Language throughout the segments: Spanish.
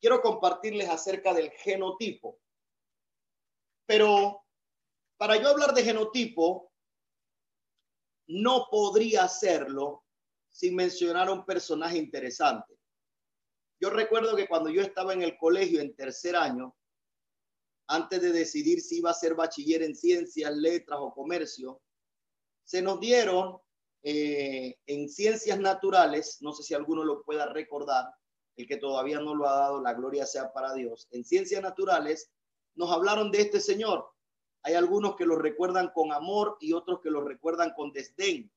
quiero compartirles acerca del genotipo. Pero para yo hablar de genotipo, no podría hacerlo sin mencionar a un personaje interesante. Yo recuerdo que cuando yo estaba en el colegio en tercer año, antes de decidir si iba a ser bachiller en ciencias, letras o comercio, se nos dieron eh, en ciencias naturales, no sé si alguno lo pueda recordar, el que todavía no lo ha dado, la gloria sea para Dios. En ciencias naturales nos hablaron de este señor. Hay algunos que lo recuerdan con amor y otros que lo recuerdan con desdén.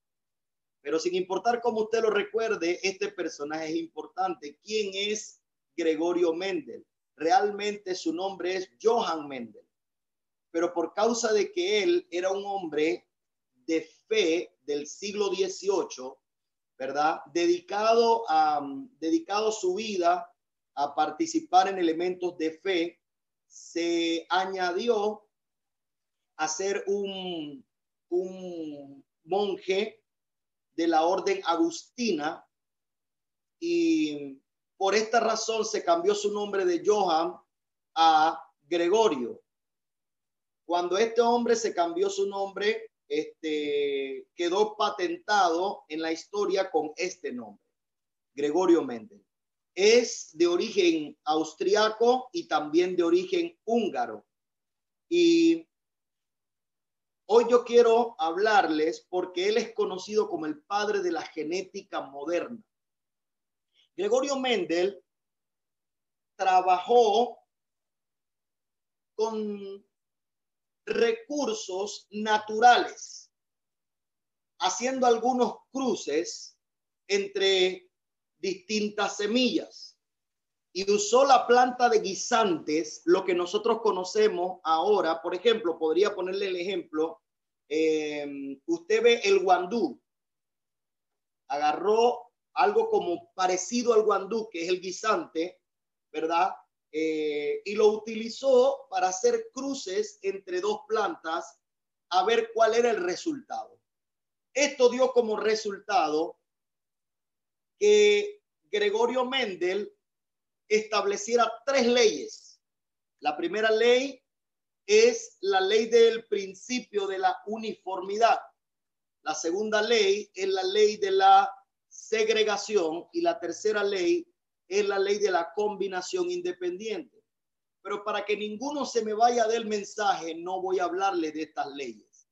Pero sin importar cómo usted lo recuerde, este personaje es importante. ¿Quién es Gregorio Mendel? Realmente su nombre es Johann Mendel. Pero por causa de que él era un hombre de fe del siglo XVIII, ¿verdad? Dedicado, a, dedicado su vida a participar en elementos de fe, se añadió a ser un, un monje de la orden agustina y por esta razón se cambió su nombre de Johan a Gregorio. Cuando este hombre se cambió su nombre, este, quedó patentado en la historia con este nombre, Gregorio Mendel. Es de origen austriaco y también de origen húngaro. Y hoy yo quiero hablarles porque él es conocido como el padre de la genética moderna. Gregorio Mendel trabajó con recursos naturales, haciendo algunos cruces entre distintas semillas. Y usó la planta de guisantes, lo que nosotros conocemos ahora. Por ejemplo, podría ponerle el ejemplo. Em, usted ve el guandú. Agarró algo como parecido al guandú, que es el guisante, ¿verdad? Eh, y lo utilizó para hacer cruces entre dos plantas a ver cuál era el resultado. Esto dio como resultado que Gregorio Mendel estableciera tres leyes. La primera ley es la ley del principio de la uniformidad. La segunda ley es la ley de la segregación y la tercera ley es la ley de la combinación independiente. Pero para que ninguno se me vaya del mensaje, no voy a hablarle de estas leyes,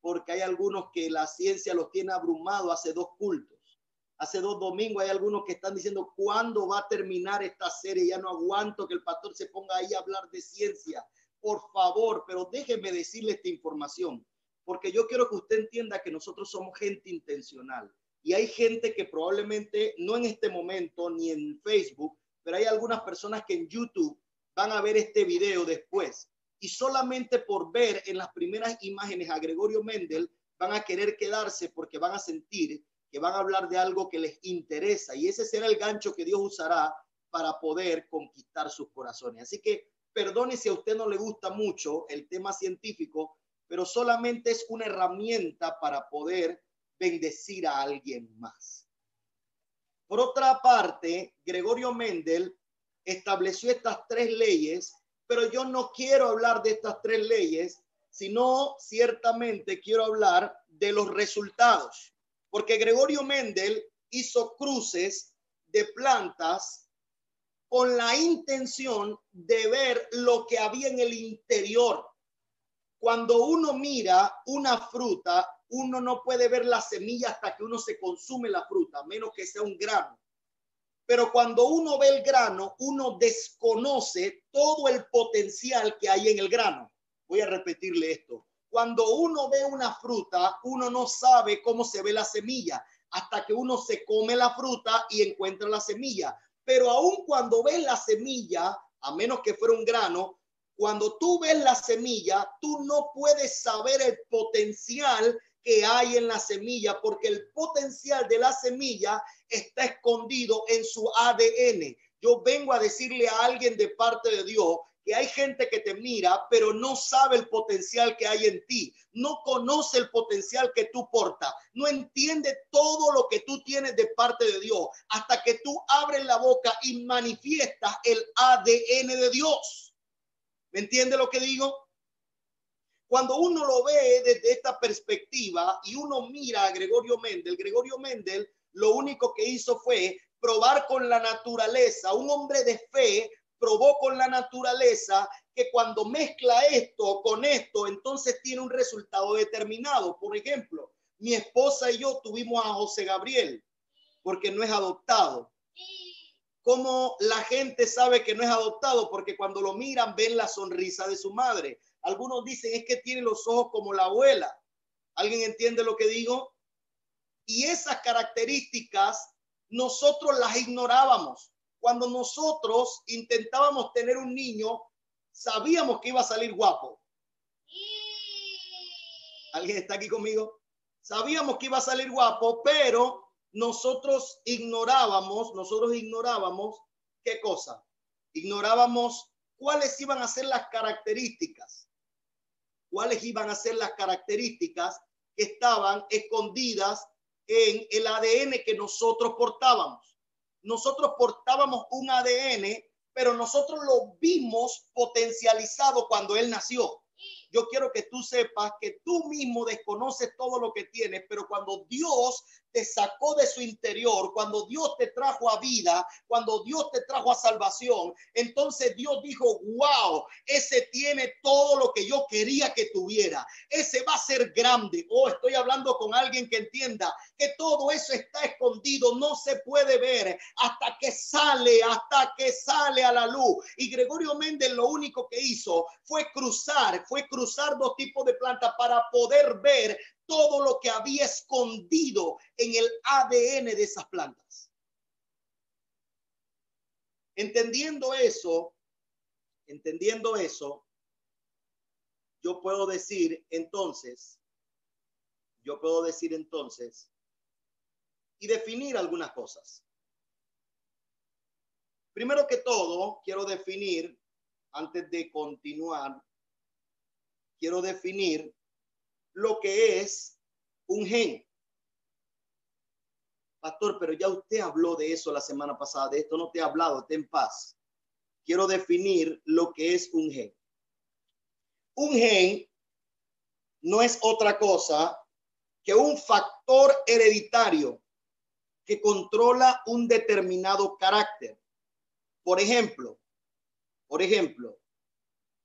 porque hay algunos que la ciencia los tiene abrumado hace dos cultos. Hace dos domingos hay algunos que están diciendo, ¿cuándo va a terminar esta serie? Ya no aguanto que el pastor se ponga ahí a hablar de ciencia. Por favor, pero déjeme decirle esta información, porque yo quiero que usted entienda que nosotros somos gente intencional. Y hay gente que probablemente, no en este momento ni en Facebook, pero hay algunas personas que en YouTube van a ver este video después. Y solamente por ver en las primeras imágenes a Gregorio Mendel, van a querer quedarse porque van a sentir que van a hablar de algo que les interesa. Y ese será el gancho que Dios usará para poder conquistar sus corazones. Así que perdone si a usted no le gusta mucho el tema científico, pero solamente es una herramienta para poder bendecir a alguien más. Por otra parte, Gregorio Mendel estableció estas tres leyes, pero yo no quiero hablar de estas tres leyes, sino ciertamente quiero hablar de los resultados, porque Gregorio Mendel hizo cruces de plantas con la intención de ver lo que había en el interior. Cuando uno mira una fruta, uno no puede ver la semilla hasta que uno se consume la fruta, menos que sea un grano. Pero cuando uno ve el grano, uno desconoce todo el potencial que hay en el grano. Voy a repetirle esto. Cuando uno ve una fruta, uno no sabe cómo se ve la semilla hasta que uno se come la fruta y encuentra la semilla. Pero aun cuando ves la semilla, a menos que fuera un grano, cuando tú ves la semilla, tú no puedes saber el potencial que hay en la semilla, porque el potencial de la semilla está escondido en su ADN. Yo vengo a decirle a alguien de parte de Dios que hay gente que te mira, pero no sabe el potencial que hay en ti, no conoce el potencial que tú portas, no entiende todo lo que tú tienes de parte de Dios, hasta que tú abres la boca y manifiestas el ADN de Dios. ¿Me entiende lo que digo? Cuando uno lo ve desde esta perspectiva y uno mira a Gregorio Mendel, Gregorio Mendel lo único que hizo fue probar con la naturaleza, un hombre de fe probó con la naturaleza que cuando mezcla esto con esto, entonces tiene un resultado determinado. Por ejemplo, mi esposa y yo tuvimos a José Gabriel porque no es adoptado. ¿Cómo la gente sabe que no es adoptado? Porque cuando lo miran ven la sonrisa de su madre. Algunos dicen es que tiene los ojos como la abuela. ¿Alguien entiende lo que digo? Y esas características nosotros las ignorábamos. Cuando nosotros intentábamos tener un niño, sabíamos que iba a salir guapo. ¿Alguien está aquí conmigo? Sabíamos que iba a salir guapo, pero nosotros ignorábamos, nosotros ignorábamos qué cosa. Ignorábamos cuáles iban a ser las características, cuáles iban a ser las características que estaban escondidas en el ADN que nosotros portábamos. Nosotros portábamos un ADN, pero nosotros lo vimos potencializado cuando él nació yo quiero que tú sepas que tú mismo desconoces todo lo que tienes, pero cuando Dios te sacó de su interior, cuando Dios te trajo a vida, cuando Dios te trajo a salvación, entonces Dios dijo, wow, ese tiene todo lo que yo quería que tuviera. Ese va a ser grande. Oh, estoy hablando con alguien que entienda que todo eso está escondido, no se puede ver hasta que sale, hasta que sale a la luz. Y Gregorio Méndez lo único que hizo fue cruzar, fue cruzar dos tipos de plantas para poder ver todo lo que había escondido en el ADN de esas plantas. Entendiendo eso, entendiendo eso, yo puedo decir entonces, yo puedo decir entonces y definir algunas cosas. Primero que todo, quiero definir, antes de continuar, quiero definir lo que es un gen. Pastor, pero ya usted habló de eso la semana pasada, de esto no te he hablado, ten paz. Quiero definir lo que es un gen. Un gen no es otra cosa que un factor hereditario que controla un determinado carácter. Por ejemplo, por ejemplo,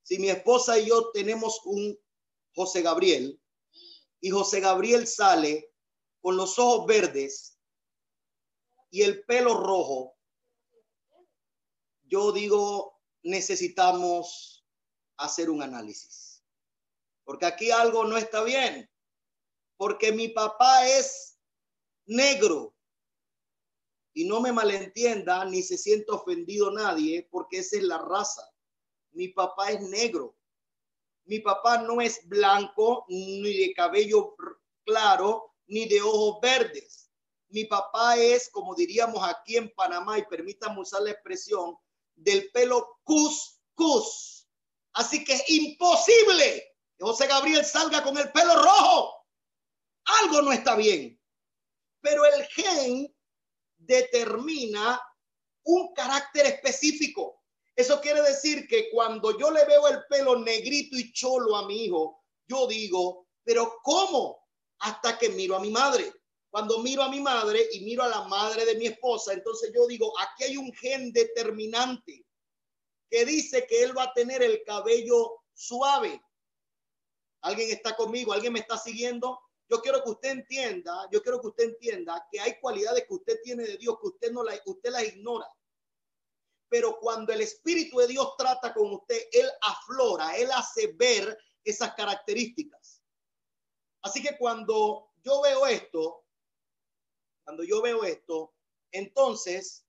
si mi esposa y yo tenemos un José Gabriel, y José Gabriel sale con los ojos verdes y el pelo rojo, yo digo, necesitamos hacer un análisis. Porque aquí algo no está bien. Porque mi papá es negro. Y no me malentienda ni se siente ofendido nadie porque esa es la raza. Mi papá es negro. Mi papá no es blanco, ni de cabello claro, ni de ojos verdes. Mi papá es, como diríamos aquí en Panamá, y permítame usar la expresión, del pelo cuscus. Así que es imposible que José Gabriel salga con el pelo rojo. Algo no está bien. Pero el gen determina un carácter específico. Eso quiere decir que cuando yo le veo el pelo negrito y cholo a mi hijo, yo digo, pero ¿cómo? Hasta que miro a mi madre. Cuando miro a mi madre y miro a la madre de mi esposa, entonces yo digo, aquí hay un gen determinante que dice que él va a tener el cabello suave. ¿Alguien está conmigo? ¿Alguien me está siguiendo? Yo quiero que usted entienda, yo quiero que usted entienda que hay cualidades que usted tiene de Dios que usted no la, usted las ignora pero cuando el Espíritu de Dios trata con usted, Él aflora, Él hace ver esas características. Así que cuando yo veo esto, cuando yo veo esto, entonces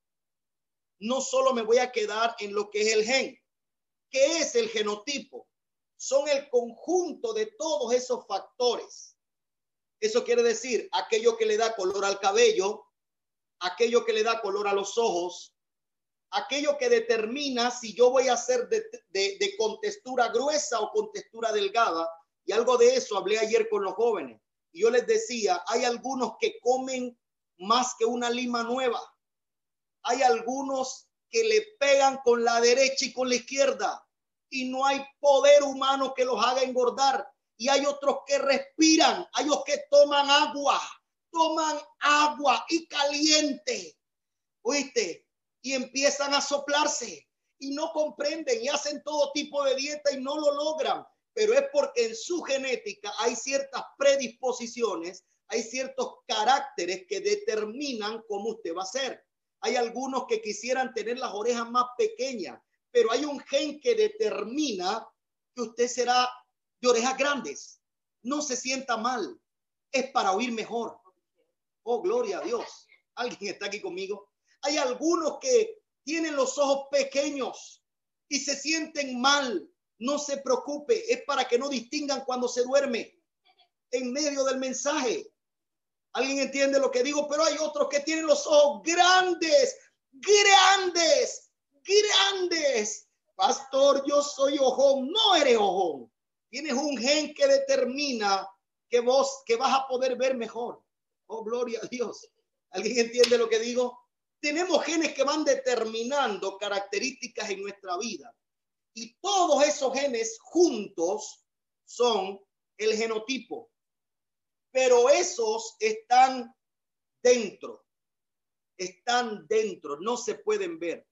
no solo me voy a quedar en lo que es el gen. ¿Qué es el genotipo? Son el conjunto de todos esos factores. Eso quiere decir aquello que le da color al cabello, aquello que le da color a los ojos, aquello que determina si yo voy a ser de, de, contextura gruesa o contextura delgada. Y algo de eso hablé ayer con los jóvenes. Yo les decía, hay algunos que comen más que una lima nueva. Hay algunos que le pegan con la derecha y con la izquierda y no hay poder humano que los haga engordar. Y hay otros que respiran, hay otros que toman agua, toman agua y caliente. ¿Oíste? Y empiezan a soplarse y no comprenden y hacen todo tipo de dieta y no lo logran, pero es porque en su genética hay ciertas predisposiciones, hay ciertos caracteres que determinan cómo usted va a ser. Hay algunos que quisieran tener las orejas más pequeñas, pero hay un gen que determina que usted será de orejas grandes. No se sienta mal, es para oír mejor. Oh, gloria a Dios. ¿Alguien está aquí conmigo? Hay algunos que tienen los ojos pequeños y se sienten mal. No se preocupe, es para que no distingan cuando se duerme en medio del mensaje. ¿Alguien entiende lo que digo? Pero hay otros que tienen los ojos grandes, grandes, grandes. Pastor, yo soy ojón. No eres ojón. Tienes un gen que determina que vos, que vas a poder ver mejor. Oh, gloria a Dios. ¿Alguien entiende lo que digo? Tenemos genes que van determinando características en nuestra vida. Y todos esos genes juntos son el genotipo. Pero esos están dentro. Están dentro, no se pueden ver.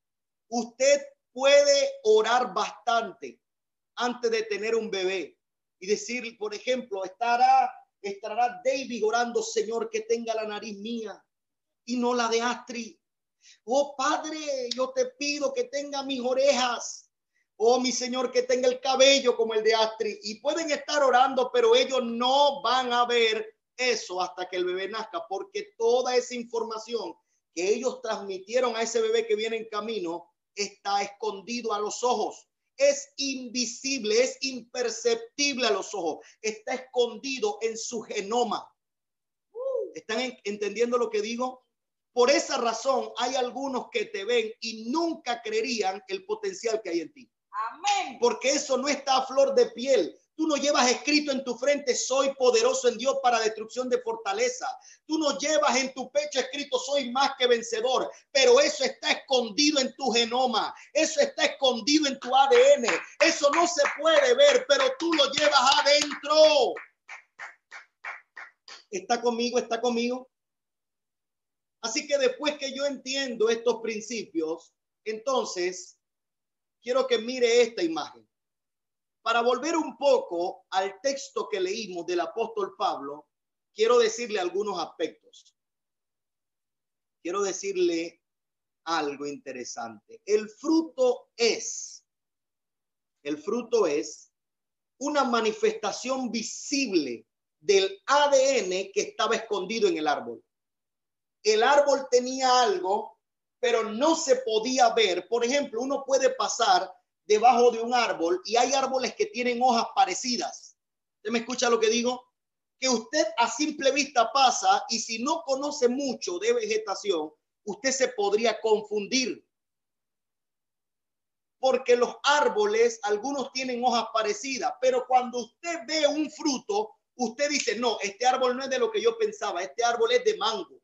Usted puede orar bastante antes de tener un bebé y decir, por ejemplo, estará estará David orando, Señor, que tenga la nariz mía y no la de Astrid Oh Padre, yo te pido que tenga mis orejas. Oh mi Señor, que tenga el cabello como el de Astrid. Y pueden estar orando, pero ellos no van a ver eso hasta que el bebé nazca, porque toda esa información que ellos transmitieron a ese bebé que viene en camino está escondido a los ojos. Es invisible, es imperceptible a los ojos. Está escondido en su genoma. ¿Están entendiendo lo que digo? Por esa razón hay algunos que te ven y nunca creerían el potencial que hay en ti. Amén. Porque eso no está a flor de piel. Tú no llevas escrito en tu frente, soy poderoso en Dios para destrucción de fortaleza. Tú no llevas en tu pecho escrito, soy más que vencedor. Pero eso está escondido en tu genoma. Eso está escondido en tu ADN. Eso no se puede ver, pero tú lo llevas adentro. ¿Está conmigo? ¿Está conmigo? Así que después que yo entiendo estos principios, entonces quiero que mire esta imagen. Para volver un poco al texto que leímos del apóstol Pablo, quiero decirle algunos aspectos. Quiero decirle algo interesante. El fruto es, el fruto es una manifestación visible del ADN que estaba escondido en el árbol el árbol tenía algo, pero no se podía ver. Por ejemplo, uno puede pasar debajo de un árbol y hay árboles que tienen hojas parecidas. ¿Usted me escucha lo que digo? Que usted a simple vista pasa y si no conoce mucho de vegetación, usted se podría confundir. Porque los árboles, algunos tienen hojas parecidas, pero cuando usted ve un fruto, usted dice, no, este árbol no es de lo que yo pensaba, este árbol es de mango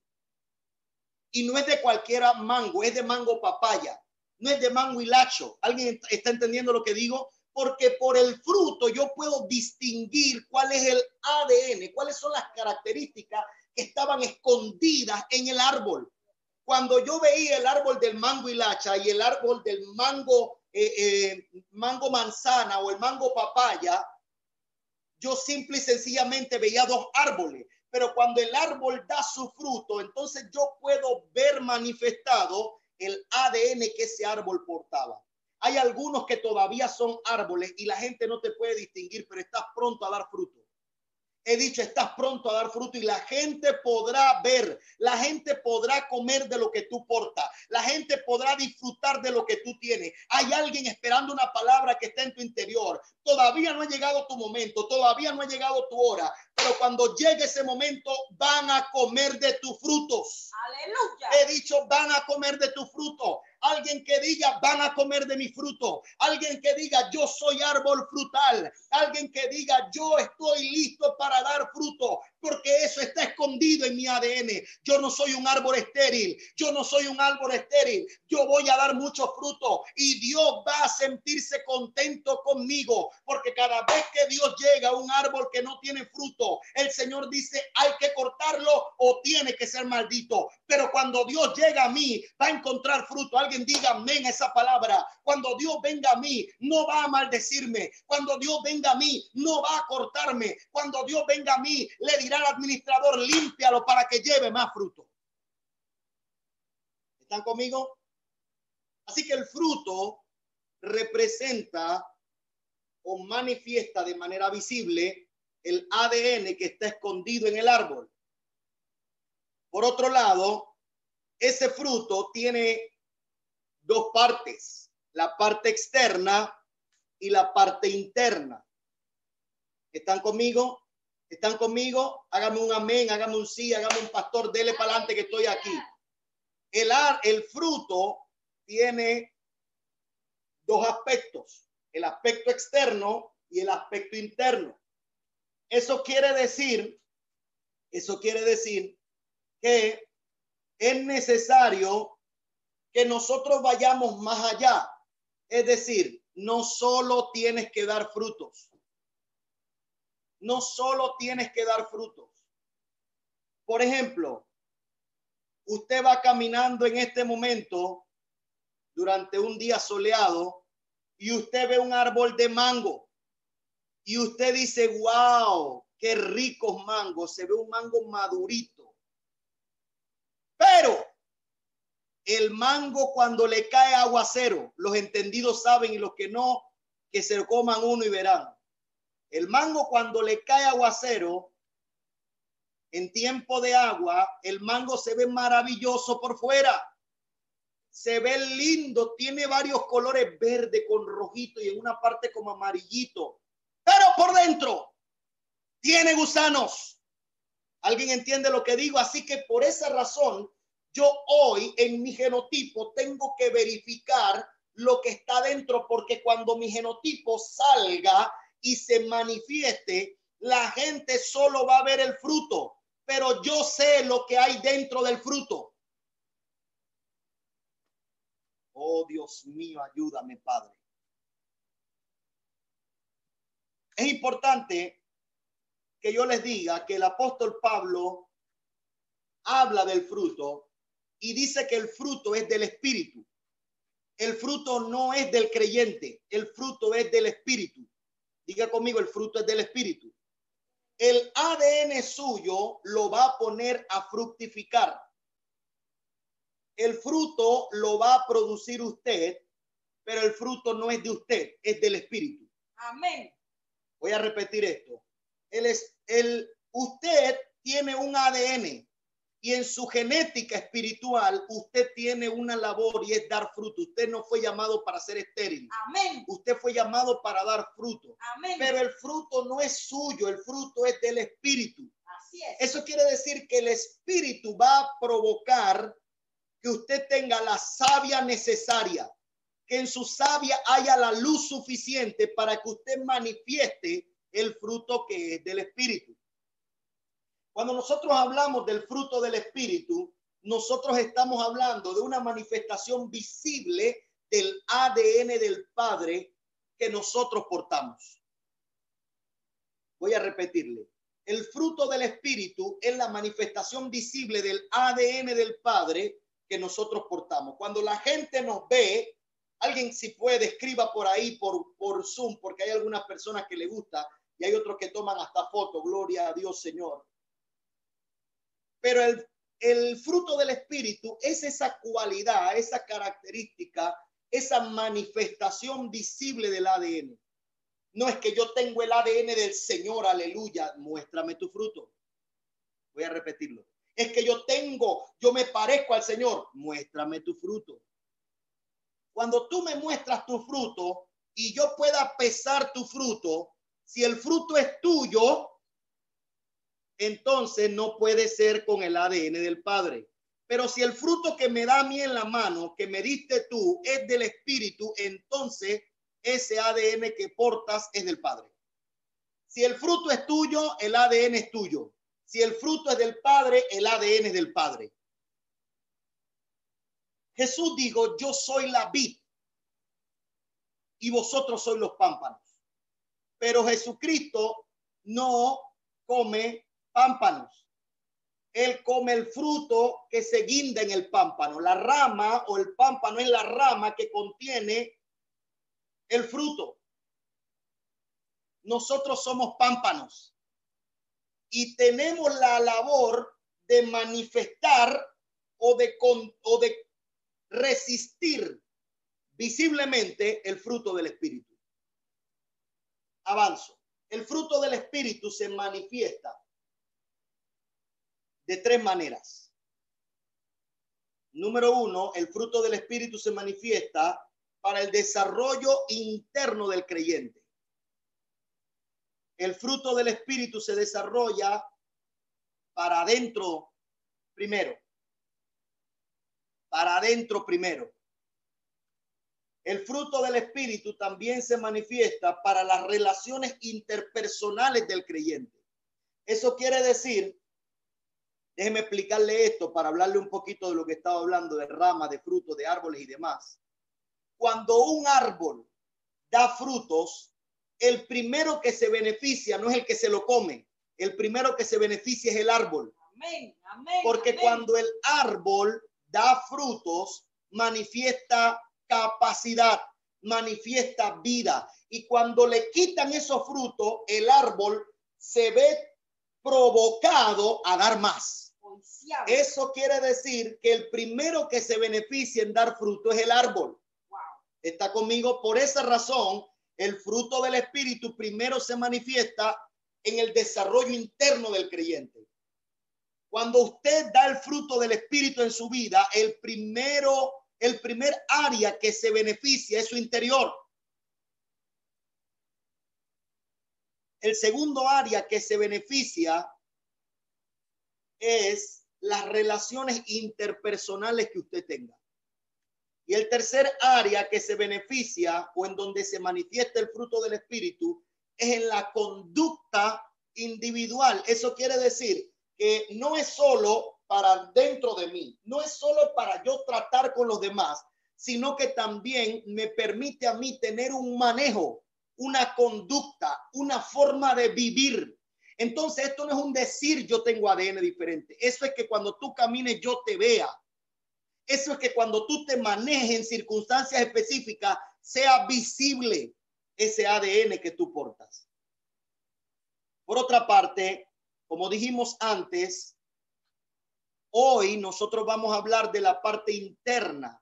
y no es de cualquiera mango, es de mango papaya, no es de mango hilacho. ¿Alguien está entendiendo lo que digo? Porque por el fruto yo puedo distinguir cuál es el ADN, cuáles son las características que estaban escondidas en el árbol. Cuando yo veía el árbol del mango hilacha y el árbol del mango, eh, eh, mango manzana o el mango papaya, yo simple y sencillamente veía dos árboles pero cuando el árbol da su fruto, entonces yo puedo ver manifestado el ADN que ese árbol portaba. Hay algunos que todavía son árboles y la gente no te puede distinguir, pero estás pronto a dar fruto he dicho, estás pronto a dar fruto y la gente podrá ver, la gente podrá comer de lo que tú portas, la gente podrá disfrutar de lo que tú tienes. Hay alguien esperando una palabra que está en tu interior. Todavía no ha llegado tu momento, todavía no ha llegado tu hora, pero cuando llegue ese momento van a comer de tus frutos. Aleluya. He dicho, van a comer de tus frutos. Alguien que diga, van a comer de mi fruto, alguien que diga, yo soy árbol frutal, alguien que diga, yo estoy listo para dar fruto, porque eso está escondido en mi ADN. Yo no soy un árbol estéril, yo no soy un árbol estéril, yo voy a dar mucho fruto y Dios va a sentirse contento conmigo, porque cada vez que Dios llega a un árbol que no tiene fruto, el Señor dice, hay que cortarlo o tiene que ser maldito. Pero cuando Dios llega a mí, va a encontrar fruto. Alguien diga amén esa palabra. Cuando Dios venga a mí, no va a maldecirme. Cuando Dios venga a mí, no va a cortarme. Cuando Dios venga a mí, le dirá al administrador, límpialo para que lleve más fruto. ¿Están conmigo? Así que el fruto representa o manifiesta de manera visible el ADN que está escondido en el árbol. Por otro lado, ese fruto tiene dos partes, la parte externa y la parte interna. ¿Están conmigo? ¿Están conmigo? Hágame un amén, hágame un sí, hágame un pastor, dele para adelante que estoy aquí. El, el fruto tiene dos aspectos, el aspecto externo y el aspecto interno. Eso quiere decir, eso quiere decir que es necesario que nosotros vayamos más allá. Es decir, no solo tienes que dar frutos. No solo tienes que dar frutos. Por ejemplo, usted va caminando en este momento durante un día soleado y usted ve un árbol de mango y usted dice, wow, qué ricos mangos, se ve un mango madurito pero el mango cuando le cae aguacero, los entendidos saben y los que no, que se coman uno y verán. El mango cuando le cae aguacero, en tiempo de agua, el mango se ve maravilloso por fuera. Se ve lindo, tiene varios colores verde con rojito y en una parte como amarillito. Pero por dentro tiene gusanos. ¿Alguien entiende lo que digo? Así que por esa razón, yo hoy en mi genotipo tengo que verificar lo que está dentro, porque cuando mi genotipo salga y se manifieste, la gente solo va a ver el fruto, pero yo sé lo que hay dentro del fruto. Oh Dios mío, ayúdame, Padre. Es importante que yo les diga que el apóstol Pablo habla del fruto y dice que el fruto es del espíritu. El fruto no es del creyente, el fruto es del espíritu. Diga conmigo, el fruto es del espíritu. El ADN suyo lo va a poner a fructificar. El fruto lo va a producir usted, pero el fruto no es de usted, es del espíritu. Amén. Voy a repetir esto es, el, usted tiene un ADN y en su genética espiritual usted tiene una labor y es dar fruto. Usted no fue llamado para ser estéril. Amén. Usted fue llamado para dar fruto. Amén. Pero el fruto no es suyo, el fruto es del espíritu. Así es. Eso quiere decir que el espíritu va a provocar que usted tenga la savia necesaria, que en su savia haya la luz suficiente para que usted manifieste el fruto que es del Espíritu. Cuando nosotros hablamos del fruto del Espíritu, nosotros estamos hablando de una manifestación visible del ADN del Padre que nosotros portamos. Voy a repetirle. El fruto del Espíritu es la manifestación visible del ADN del Padre que nosotros portamos. Cuando la gente nos ve, alguien si puede, escriba por ahí, por, por Zoom, porque hay algunas personas que le gusta y hay otros que toman hasta foto, gloria a Dios Señor. Pero el, fruto del Espíritu es esa cualidad, esa característica, esa manifestación visible del ADN. No es que yo tengo el ADN del Señor, aleluya, muéstrame tu fruto. Voy a repetirlo. Es que yo tengo, yo me parezco al Señor, muéstrame tu fruto. Cuando tú me muestras tu fruto y yo pueda pesar tu fruto, si el fruto es tuyo, entonces no puede ser con el ADN del Padre. Pero si el fruto que me da a mí en la mano, que me diste tú, es del Espíritu, entonces ese ADN que portas es del Padre. Si el fruto es tuyo, el ADN es tuyo. Si el fruto es del Padre, el ADN es del Padre. Jesús dijo, yo soy la vid y vosotros sois los pámpanos. Pero Jesucristo no come pámpanos. Él come el fruto que se guinda en el pámpano. La rama o el pámpano es la rama que contiene el fruto. Nosotros somos pámpanos y tenemos la labor de manifestar o de, o de resistir visiblemente el fruto del Espíritu. Avanzo. El fruto del Espíritu se manifiesta de tres maneras. Número uno, el fruto del Espíritu se manifiesta para el desarrollo interno del creyente. El fruto del Espíritu se desarrolla para adentro primero. Para adentro primero. El fruto del Espíritu también se manifiesta para las relaciones interpersonales del creyente. Eso quiere decir, déjeme explicarle esto para hablarle un poquito de lo que estaba hablando de ramas, de frutos, de árboles y demás cuando un árbol da frutos, el primero que se beneficia no es el que se lo come, el primero que se beneficia es el árbol. Amén, amén, Porque cuando el árbol da frutos, manifiesta capacidad, manifiesta vida. Y cuando le quitan esos frutos, el árbol se ve provocado a dar más. Eso quiere decir que el primero que se beneficia en dar fruto es el árbol está conmigo. Por esa razón, el fruto del Espíritu primero se manifiesta en el desarrollo interno del creyente. Cuando usted da el fruto del Espíritu en su vida, el primero, el primer área que se beneficia es su interior. El segundo área que se beneficia es las relaciones interpersonales que usted tenga. Y el tercer área que se beneficia o en donde se manifiesta el fruto del Espíritu es en la conducta individual. Eso quiere decir que no es solo para dentro de mí, no es solo para yo tratar con los demás, sino que también me permite a mí tener un manejo, una conducta, una forma de vivir. Entonces, esto no es un decir yo tengo ADN diferente. Eso es que cuando tú camines yo te vea eso es que cuando tú te manejes en circunstancias específicas, sea visible ese ADN que tú portas. Por otra parte, como dijimos antes, hoy nosotros vamos a hablar de la parte interna.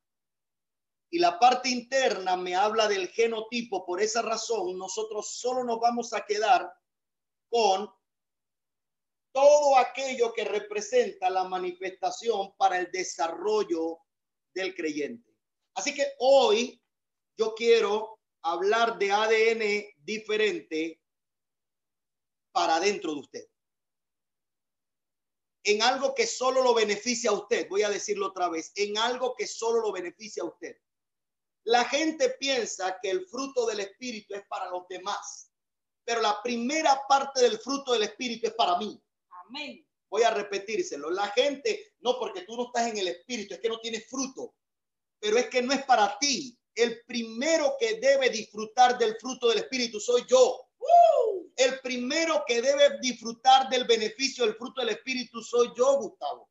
Y la parte interna me habla del genotipo. Por esa razón, nosotros solo nos vamos a quedar con todo aquello que representa la manifestación para el desarrollo del creyente. Así que hoy yo quiero hablar de ADN diferente para dentro de usted. En algo que solo lo beneficia a usted, voy a decirlo otra vez, en algo que solo lo beneficia a usted. La gente piensa que el fruto del Espíritu es para los demás, pero la primera parte del fruto del Espíritu es para mí. Voy a repetírselo. La gente, no porque tú no estás en el espíritu, es que no tienes fruto, pero es que no es para ti. El primero que debe disfrutar del fruto del espíritu soy yo. El primero que debe disfrutar del beneficio del fruto del espíritu soy yo, Gustavo.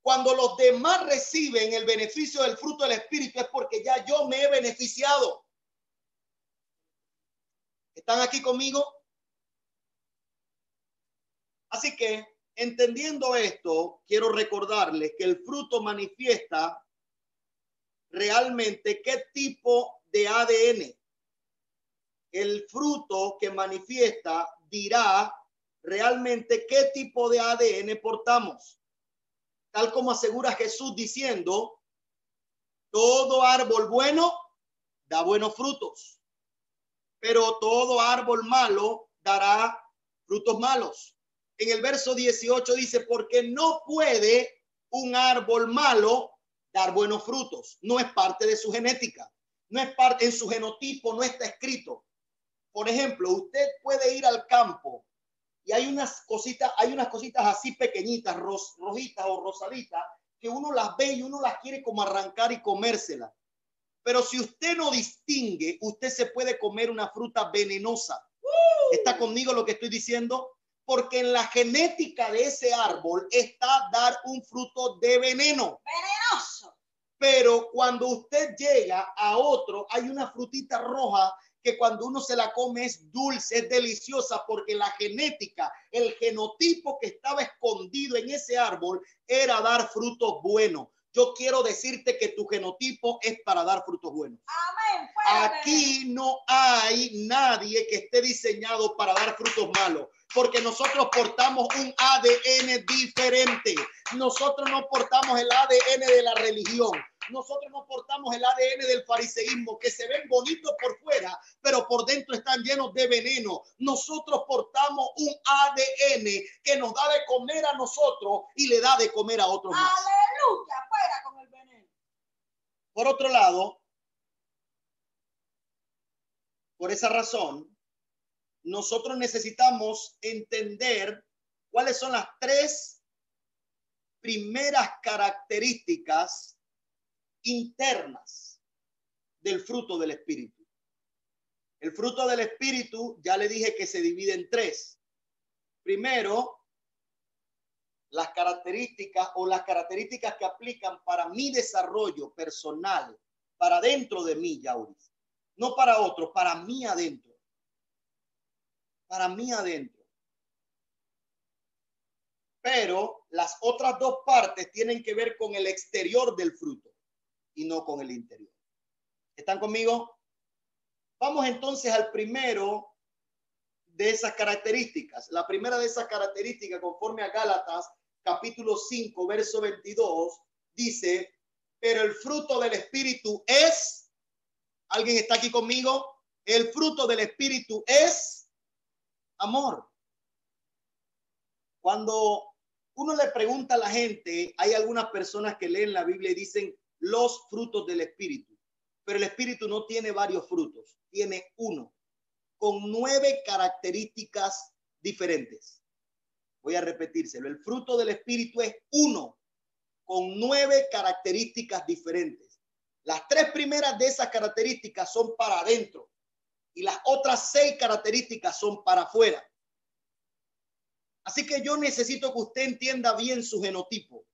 Cuando los demás reciben el beneficio del fruto del espíritu es porque ya yo me he beneficiado. ¿Están aquí conmigo? Así que, entendiendo esto, quiero recordarles que el fruto manifiesta realmente qué tipo de ADN. El fruto que manifiesta dirá realmente qué tipo de ADN portamos. Tal como asegura Jesús diciendo, todo árbol bueno da buenos frutos, pero todo árbol malo dará frutos malos en el verso 18 dice, porque no puede un árbol malo dar buenos frutos. No es parte de su genética. No es parte, en su genotipo no está escrito. Por ejemplo, usted puede ir al campo y hay unas cositas, hay unas cositas así pequeñitas, rojitas o rosaditas, que uno las ve y uno las quiere como arrancar y comérsela. Pero si usted no distingue, usted se puede comer una fruta venenosa. ¿Está conmigo lo que estoy diciendo? Porque en la genética de ese árbol está dar un fruto de veneno. Venenoso. Pero cuando usted llega a otro, hay una frutita roja que cuando uno se la come es dulce, es deliciosa, porque la genética, el genotipo que estaba escondido en ese árbol era dar frutos buenos. Yo quiero decirte que tu genotipo es para dar frutos buenos. Amén. Aquí no hay nadie que esté diseñado para dar frutos malos, porque nosotros portamos un ADN diferente. Nosotros no portamos el ADN de la religión nosotros no portamos el ADN del fariseísmo, que se ven bonitos por fuera, pero por dentro están llenos de veneno. Nosotros portamos un ADN que nos da de comer a nosotros y le da de comer a otros más. Aleluya, fuera con el veneno. Por otro lado, por esa razón, nosotros necesitamos entender cuáles son las tres primeras características internas del fruto del Espíritu. El fruto del Espíritu, ya le dije que se divide en tres. Primero, las características o las características que aplican para mi desarrollo personal, para dentro de mí, Yauris. No para otro, para mí adentro. Para mí adentro. Pero las otras dos partes tienen que ver con el exterior del fruto y no con el interior. ¿Están conmigo? Vamos entonces al primero de esas características. La primera de esas características, conforme a Gálatas capítulo 5, verso 22, dice, pero el fruto del Espíritu es, ¿alguien está aquí conmigo? El fruto del Espíritu es amor. Cuando uno le pregunta a la gente, hay algunas personas que leen la Biblia y dicen, los frutos del Espíritu. Pero el Espíritu no tiene varios frutos, tiene uno, con nueve características diferentes. Voy a repetírselo. El fruto del Espíritu es uno, con nueve características diferentes. Las tres primeras de esas características son para adentro y las otras seis características son para afuera. Así que yo necesito que usted entienda bien su genotipo.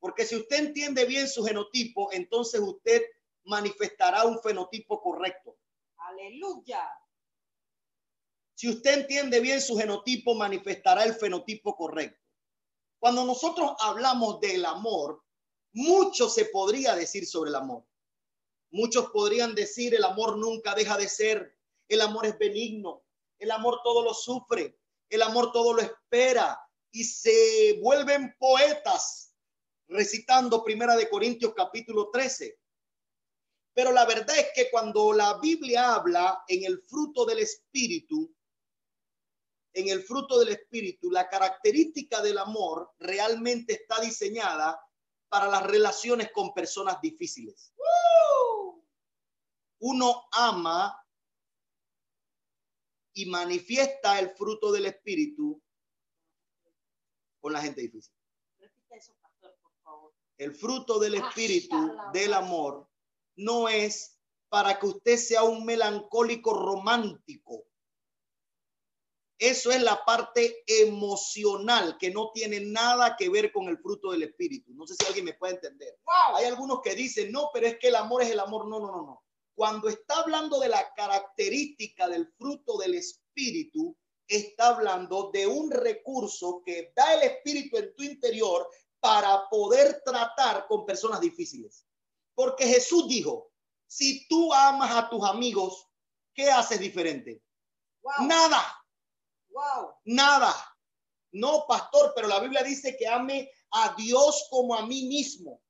Porque si usted entiende bien su genotipo, entonces usted manifestará un fenotipo correcto. Aleluya. Si usted entiende bien su genotipo, manifestará el fenotipo correcto. Cuando nosotros hablamos del amor, mucho se podría decir sobre el amor. Muchos podrían decir el amor nunca deja de ser, el amor es benigno, el amor todo lo sufre, el amor todo lo espera. Y se vuelven poetas recitando Primera de Corintios capítulo 13. Pero la verdad es que cuando la Biblia habla en el fruto del Espíritu, en el fruto del Espíritu, la característica del amor realmente está diseñada para las relaciones con personas difíciles. Uno ama y manifiesta el fruto del Espíritu con la gente difícil el fruto del espíritu del amor no es para que usted sea un melancólico romántico. Eso es la parte emocional que no tiene nada que ver con el fruto del espíritu. No sé si alguien me puede entender. Hay algunos que dicen, no, pero es que el amor es el amor. No, no, no, no. Cuando está hablando de la característica del fruto del espíritu, está hablando de un recurso que da el espíritu en tu interior para poder tratar con personas difíciles. Porque Jesús dijo, si tú amas a tus amigos, ¿qué haces diferente? Nada. Wow. Nada. No, pastor, pero la Biblia dice que ame a Dios como a mí mismo.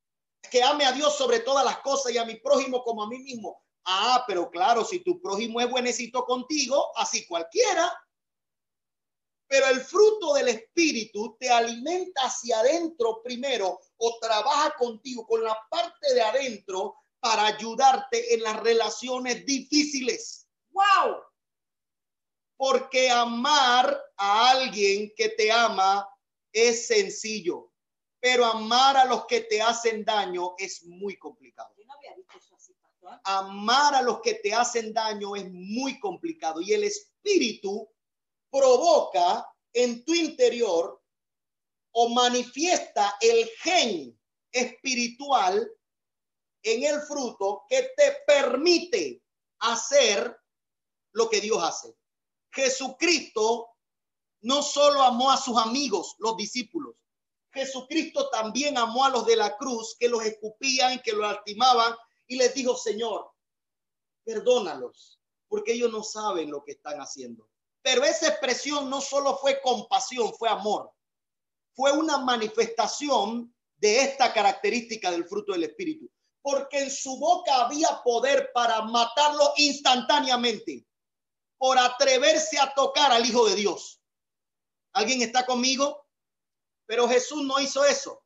Que ame a Dios sobre todas las cosas y a mi prójimo como a mí mismo. Ah, pero claro, si tu prójimo es buenecito contigo, así cualquiera. Pero el fruto del espíritu te alimenta hacia adentro primero o trabaja contigo con la parte de adentro para ayudarte en las relaciones difíciles. Wow. Porque amar a alguien que te ama es sencillo, pero amar a los que te hacen daño es muy complicado. Yo no había visto eso. Amar a los que te hacen daño es muy complicado y el espíritu provoca en tu interior o manifiesta el gen espiritual en el fruto que te permite hacer lo que Dios hace. Jesucristo no solo amó a sus amigos, los discípulos. Jesucristo también amó a los de la cruz que los escupían, que los lastimaban y les dijo, Señor, perdónalos, porque ellos no saben lo que están haciendo. Pero esa expresión no solo fue compasión, fue amor. Fue una manifestación de esta característica del fruto del Espíritu. Porque en su boca había poder para matarlo instantáneamente, por atreverse a tocar al Hijo de Dios. ¿Alguien está conmigo? Pero Jesús no hizo eso.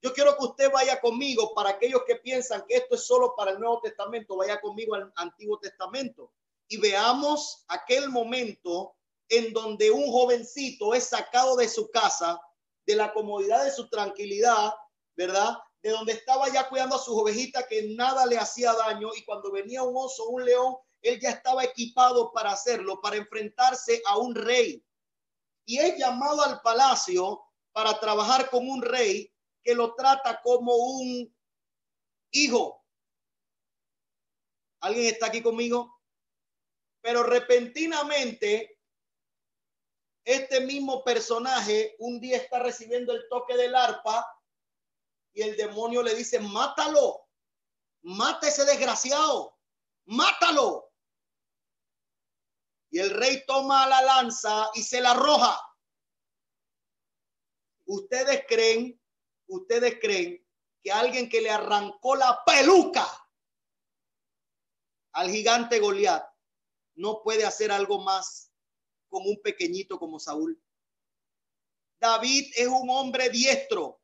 Yo quiero que usted vaya conmigo para aquellos que piensan que esto es solo para el Nuevo Testamento, vaya conmigo al Antiguo Testamento y veamos aquel momento en donde un jovencito es sacado de su casa, de la comodidad de su tranquilidad, ¿verdad? De donde estaba ya cuidando a sus ovejitas que nada le hacía daño y cuando venía un oso, un león, él ya estaba equipado para hacerlo, para enfrentarse a un rey. Y es llamado al palacio para trabajar con un rey que lo trata como un hijo. ¿Alguien está aquí conmigo? Pero repentinamente, este mismo personaje un día está recibiendo el toque del arpa y el demonio le dice, mátalo, mata ese desgraciado, mátalo. Y el rey toma la lanza y se la arroja. Ustedes creen, ustedes creen que alguien que le arrancó la peluca al gigante Goliat no puede hacer algo más con un pequeñito como Saúl. David es un hombre diestro,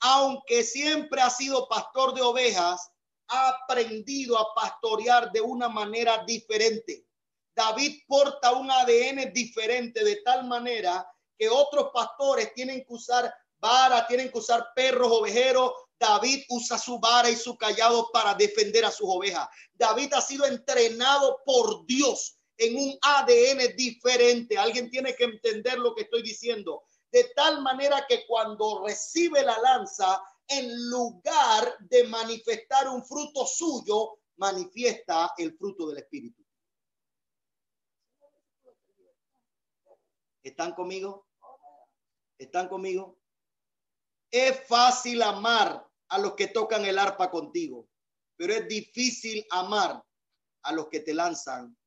aunque siempre ha sido pastor de ovejas, ha aprendido a pastorear de una manera diferente. David porta un ADN diferente de tal manera que otros pastores tienen que usar vara, tienen que usar perros ovejeros. David usa su vara y su callado para defender a sus ovejas. David ha sido entrenado por Dios en un ADN diferente. Alguien tiene que entender lo que estoy diciendo. De tal manera que cuando recibe la lanza, en lugar de manifestar un fruto suyo, manifiesta el fruto del Espíritu. ¿Están conmigo? ¿Están conmigo? Es fácil amar a los que tocan el arpa contigo, pero es difícil amar a los que te lanzan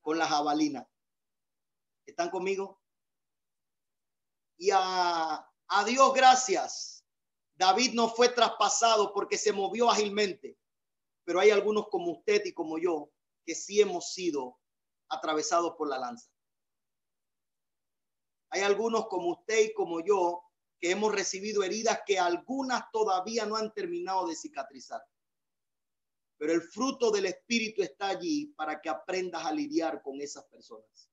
con la jabalina. ¿Están conmigo? Y a, Dios gracias. David no fue traspasado porque se movió ágilmente, pero hay algunos como usted y como yo que sí hemos sido atravesados por la lanza. Hay algunos como usted y como yo que hemos recibido heridas que algunas todavía no han terminado de cicatrizar. Pero el fruto del Espíritu está allí para que aprendas a lidiar con esas personas.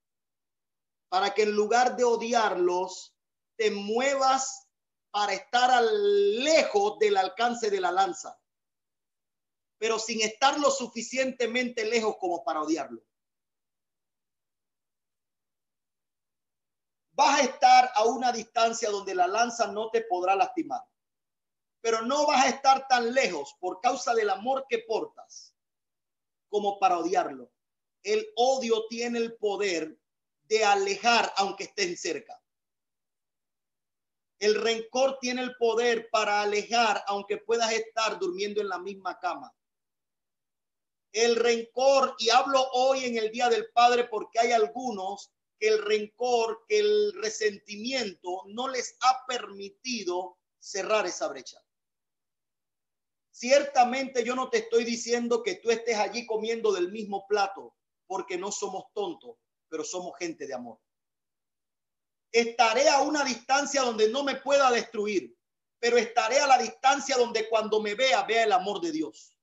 Para que en lugar de odiarlos, te muevas para estar al lejos del alcance de la lanza, pero sin estar lo suficientemente lejos como para odiarlo. Vas a estar a una distancia donde la lanza no te podrá lastimar, pero no vas a estar tan lejos por causa del amor que portas como para odiarlo. El odio tiene el poder de alejar aunque estén cerca. El rencor tiene el poder para alejar aunque puedas estar durmiendo en la misma cama. El rencor, y hablo hoy en el Día del Padre porque hay algunos que el rencor, que el resentimiento no les ha permitido cerrar esa brecha. Ciertamente yo no te estoy diciendo que tú estés allí comiendo del mismo plato, porque no somos tontos. pero somos gente de amor. Estaré a una distancia donde no me pueda destruir, pero estaré a la distancia donde cuando me vea, vea el amor de Dios.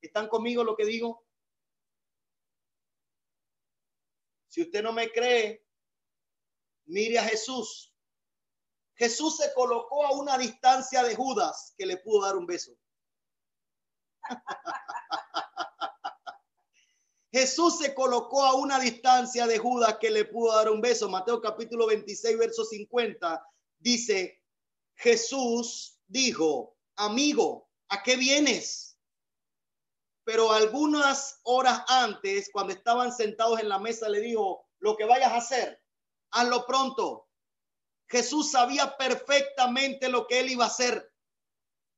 ¿Están conmigo lo que digo? Si usted no me cree, mire a Jesús. Jesús se colocó a una distancia de Judas que le pudo dar un beso. Jesús se colocó a una distancia de Judas que le pudo dar un beso. Mateo capítulo 26, verso 50 dice, Jesús dijo, amigo, ¿a qué vienes? Pero algunas horas antes, cuando estaban sentados en la mesa, le dijo, lo que vayas a hacer, hazlo pronto. Jesús sabía perfectamente lo que él iba a hacer,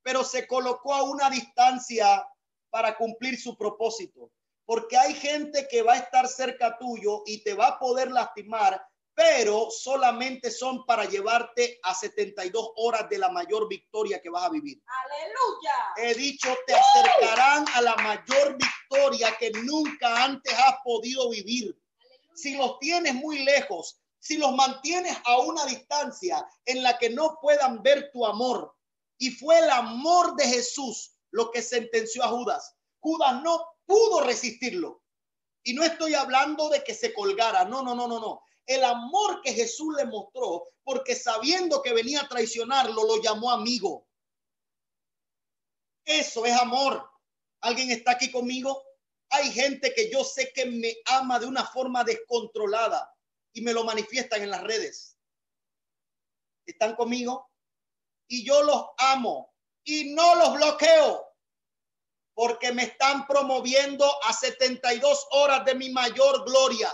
pero se colocó a una distancia para cumplir su propósito porque hay gente que va a estar cerca tuyo y te va a poder lastimar, pero solamente son para llevarte a 72 horas de la mayor victoria que vas a vivir. Aleluya. He dicho, te acercarán a la mayor victoria que nunca antes has podido vivir. Si los tienes muy lejos, si los mantienes a una distancia en la que no puedan ver tu amor, y fue el amor de Jesús lo que sentenció a Judas. Judas no pudo resistirlo. Y no estoy hablando de que se colgara, no, no, no, no, no. El amor que Jesús le mostró, porque sabiendo que venía a traicionarlo, lo llamó amigo. Eso es amor. ¿Alguien está aquí conmigo? Hay gente que yo sé que me ama de una forma descontrolada y me lo manifiestan en las redes. ¿Están conmigo? Y yo los amo y no los bloqueo porque me están promoviendo a 72 horas de mi mayor gloria.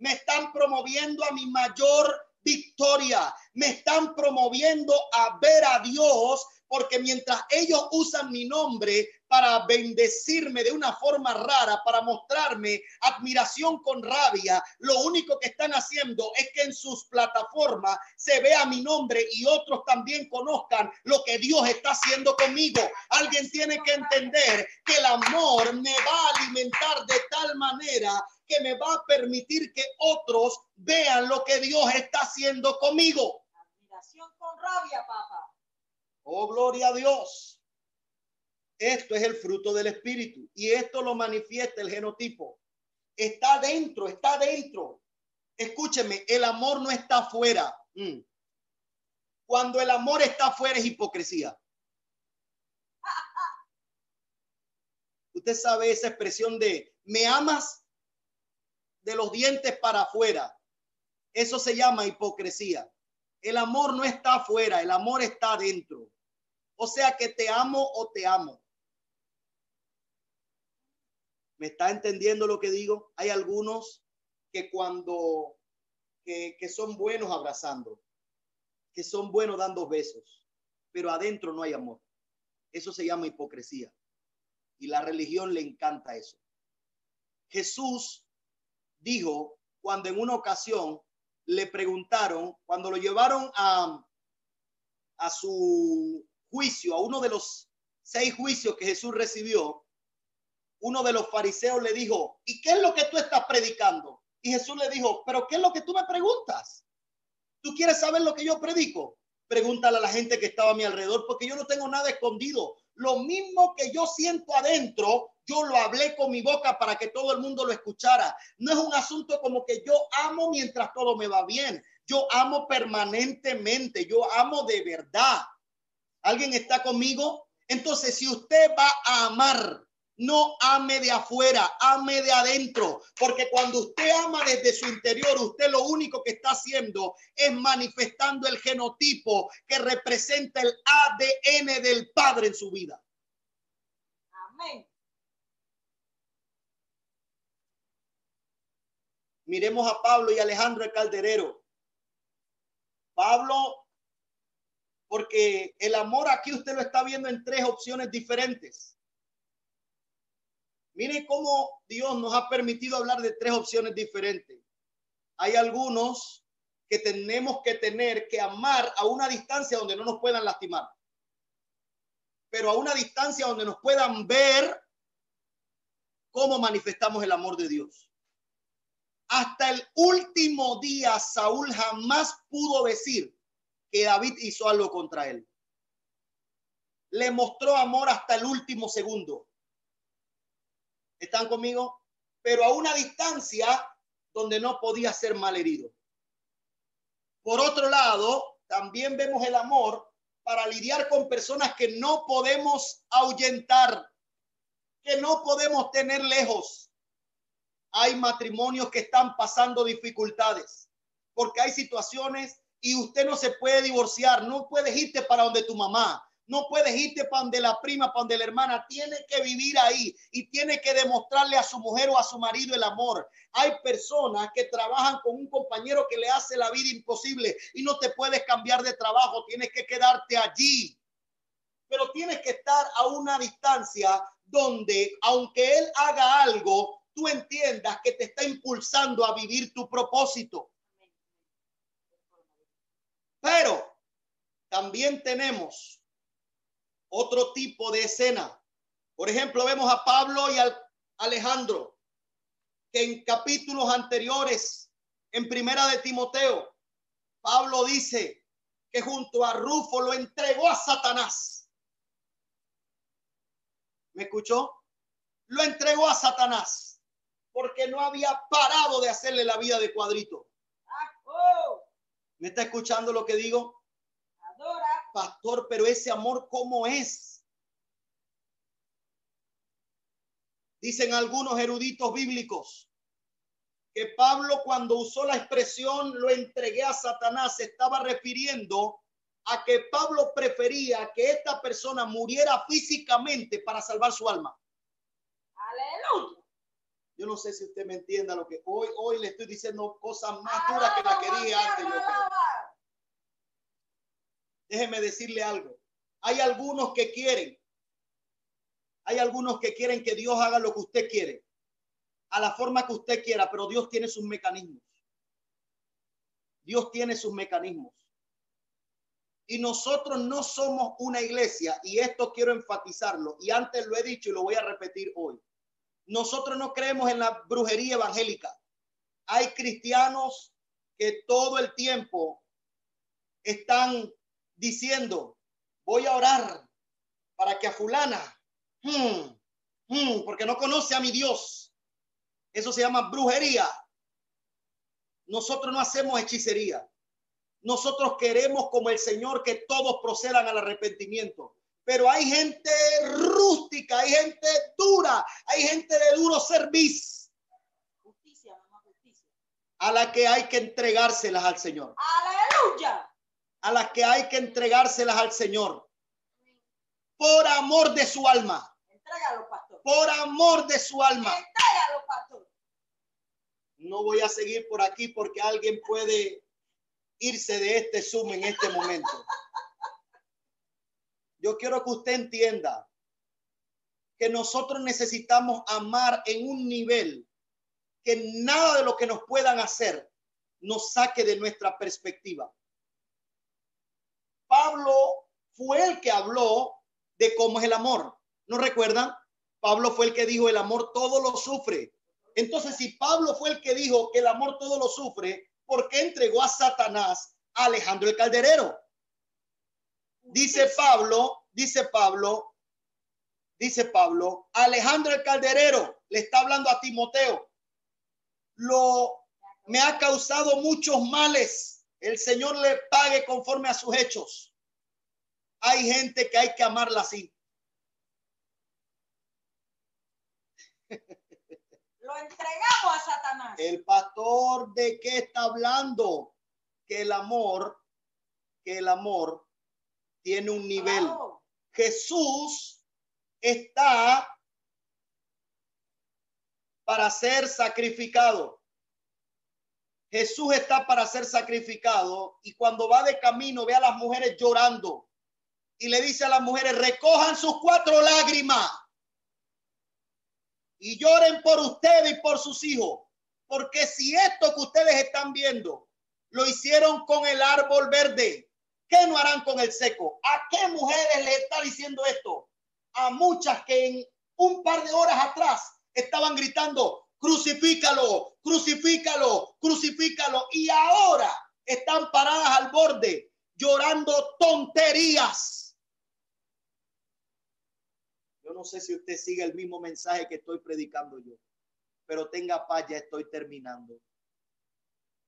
Me están promoviendo a mi mayor victoria. Me están promoviendo a ver a Dios porque mientras ellos usan mi nombre para bendecirme de una forma rara, para mostrarme admiración con rabia, lo único que están haciendo es que en sus plataformas se vea mi nombre y otros también conozcan lo que Dios está haciendo conmigo. Alguien tiene que entender que el amor me va a alimentar de tal manera que me va a permitir que otros vean lo que Dios está haciendo conmigo. Admiración con rabia, papá. Oh, gloria a Dios. Esto es el fruto del Espíritu y esto lo manifiesta el genotipo. Está dentro, está dentro. Escúcheme, el amor no está afuera. Mm. Cuando el amor está afuera es hipocresía. Usted sabe esa expresión de me amas de los dientes para afuera. Eso se llama hipocresía. El amor no está afuera, el amor está adentro. O sea que te amo o te amo. ¿Me está entendiendo lo que digo? Hay algunos que cuando, que, que son buenos abrazando, que son buenos dando besos, pero adentro no hay amor. Eso se llama hipocresía. Y la religión le encanta eso. Jesús dijo cuando en una ocasión le preguntaron, cuando lo llevaron a, a su juicio, a uno de los seis juicios que Jesús recibió, uno de los fariseos le dijo, ¿y qué es lo que tú estás predicando? Y Jesús le dijo, pero ¿qué es lo que tú me preguntas? ¿Tú quieres saber lo que yo predico? Pregúntale a la gente que estaba a mi alrededor, porque yo no tengo nada escondido. Lo mismo que yo siento adentro, yo lo hablé con mi boca para que todo el mundo lo escuchara. No es un asunto como que yo amo mientras todo me va bien. Yo amo permanentemente, yo amo de verdad. ¿Alguien está conmigo? Entonces, si usted va a amar, no ame de afuera, ame de adentro, porque cuando usted ama desde su interior, usted lo único que está haciendo es manifestando el genotipo que representa el ADN del Padre en su vida. Amén. Miremos a Pablo y Alejandro el Calderero. Pablo, porque el amor aquí usted lo está viendo en tres opciones diferentes. Mire cómo Dios nos ha permitido hablar de tres opciones diferentes. Hay algunos que tenemos que tener que amar a una distancia donde no nos puedan lastimar, pero a una distancia donde nos puedan ver cómo manifestamos el amor de Dios. Hasta el último día Saúl jamás pudo decir que David hizo algo contra él. Le mostró amor hasta el último segundo. ¿Están conmigo? Pero a una distancia donde no podía ser mal herido. Por otro lado, también vemos el amor para lidiar con personas que no podemos ahuyentar, que no podemos tener lejos hay matrimonios que están pasando dificultades porque hay situaciones y usted no se puede divorciar, no puedes irte para donde tu mamá, no puedes irte para donde la prima, para donde la hermana, tiene que vivir ahí y tiene que demostrarle a su mujer o a su marido el amor. Hay personas que trabajan con un compañero que le hace la vida imposible y no te puedes cambiar de trabajo, tienes que quedarte allí. Pero tienes que estar a una distancia donde, aunque él haga algo, entiendas que te está impulsando a vivir tu propósito. Pero también tenemos otro tipo de escena. Por ejemplo, vemos a Pablo y a Alejandro, que en capítulos anteriores, en primera de Timoteo, Pablo dice que junto a Rufo lo entregó a Satanás. ¿Me escuchó? Lo entregó a Satanás porque no había parado de hacerle la vida de cuadrito. ¿Me está escuchando lo que digo? Adora. Pastor, pero ese amor, ¿cómo es? Dicen algunos eruditos bíblicos que Pablo cuando usó la expresión lo entregué a Satanás se estaba refiriendo a que Pablo prefería que esta persona muriera físicamente para salvar su alma. Yo no sé si usted me entienda lo que hoy, hoy le estoy diciendo cosas más duras que la que dije antes. Déjeme decirle algo. Hay algunos que quieren, hay algunos que quieren que Dios haga lo que usted quiere, a la forma que usted quiera, pero Dios tiene sus mecanismos. Dios tiene sus mecanismos. Y nosotros no somos una iglesia, y esto quiero enfatizarlo, y antes lo he dicho y lo voy a repetir hoy. Nosotros no creemos en la brujería evangélica. Hay cristianos que todo el tiempo están diciendo, voy a orar para que a fulana, hmm, hmm, porque no conoce a mi Dios. Eso se llama brujería. Nosotros no hacemos hechicería. Nosotros queremos como el Señor que todos procedan al arrepentimiento pero hay gente rústica, hay gente dura, hay gente de duro servicio. Justicia, mamá, justicia. A la que hay que entregárselas al Señor. Aleluya. A las que hay que entregárselas al Señor. Por amor de su alma. Entrégalo, pastor. Por amor de su alma. Entrégalo, pastor. No voy a seguir por aquí porque alguien puede irse de este Zoom en este momento yo quiero que usted entienda que nosotros necesitamos amar en un nivel que nada de lo que nos puedan hacer nos saque de nuestra perspectiva. Pablo fue el que habló de cómo es el amor. ¿No recuerdan? Pablo fue el que dijo el amor todo lo sufre. Entonces, si Pablo fue el que dijo que el amor todo lo sufre, ¿por qué entregó a Satanás a Alejandro el Calderero? Dice Pablo, dice Pablo, dice Pablo, Alejandro el Calderero le está hablando a Timoteo. Lo me ha causado muchos males. El Señor le pague conforme a sus hechos. Hay gente que hay que amarla así. Lo entregamos a Satanás. El pastor de qué está hablando? Que el amor, que el amor tiene un nivel. Jesús está para ser sacrificado. Jesús está para ser sacrificado y cuando va de camino ve a las mujeres llorando y le dice a las mujeres, recojan sus cuatro lágrimas y lloren por ustedes y por sus hijos, porque si esto que ustedes están viendo lo hicieron con el árbol verde, ¿Qué no harán con el seco? ¿A qué mujeres le está diciendo esto? A muchas que en un par de horas atrás estaban gritando, crucifícalo, crucifícalo, crucifícalo. Y ahora están paradas al borde, llorando tonterías. Yo no sé si usted sigue el mismo mensaje que estoy predicando yo, pero tenga paz, ya estoy terminando.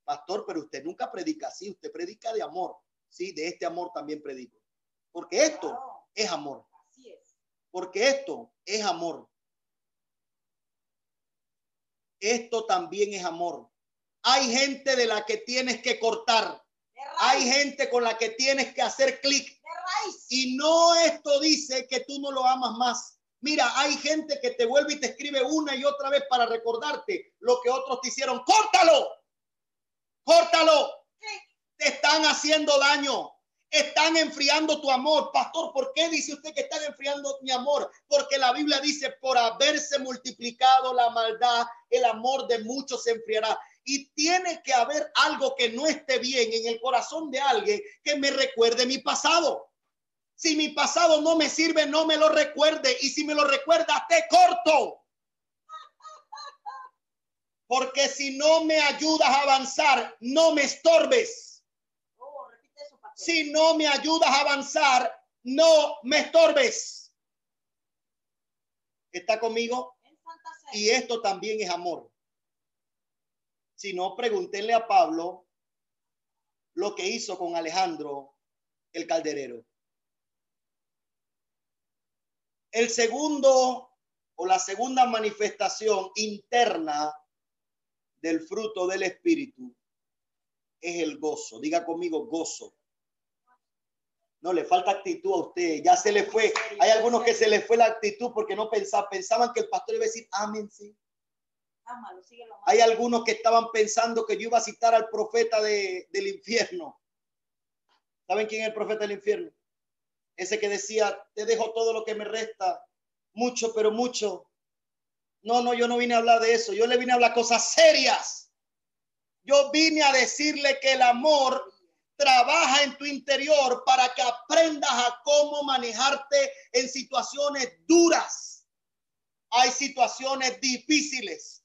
Pastor, pero usted nunca predica así, usted predica de amor. Sí, de este amor también predico. Porque esto es amor. así es. Porque esto es amor. Esto también es amor. Hay gente de la que tienes que cortar. Hay gente con la que tienes que hacer clic. Y no esto dice que tú no lo amas más. Mira, hay gente que te vuelve y te escribe una y otra vez para recordarte lo que otros te hicieron. Córtalo. Córtalo. Están haciendo daño. Están enfriando tu amor. Pastor, ¿por qué dice usted que están enfriando mi amor? Porque la Biblia dice, por haberse multiplicado la maldad, el amor de muchos se enfriará. Y tiene que haber algo que no esté bien en el corazón de alguien que me recuerde mi pasado. Si mi pasado no me sirve, no me lo recuerde. Y si me lo recuerda, te corto. Porque si no me ayudas a avanzar, no me estorbes. Oh, repite eso, pastor. Si no me ayudas a avanzar, no me estorbes. ¿Está conmigo? Y esto también es amor. Si no, pregúntenle a Pablo lo que hizo con Alejandro el calderero. El segundo o la segunda manifestación interna del fruto del Espíritu es el gozo. Diga conmigo gozo. No le falta actitud a usted, ya se le fue. Hay algunos que se les fue la actitud porque no pensaban, pensaban que el pastor iba a decir amén. Sí. Ámalo, síguelo más. Hay algunos que estaban pensando que yo iba a citar al profeta de- del infierno. ¿Saben quién es el profeta del infierno? Ese que decía, te dejo todo lo que me resta, mucho, pero mucho. No, no, yo no vine a hablar de eso. Yo le vine a hablar cosas serias. Yo vine a decirle que el amor trabaja en tu interior para que aprendas a cómo manejarte en situaciones duras. Hay situaciones difíciles,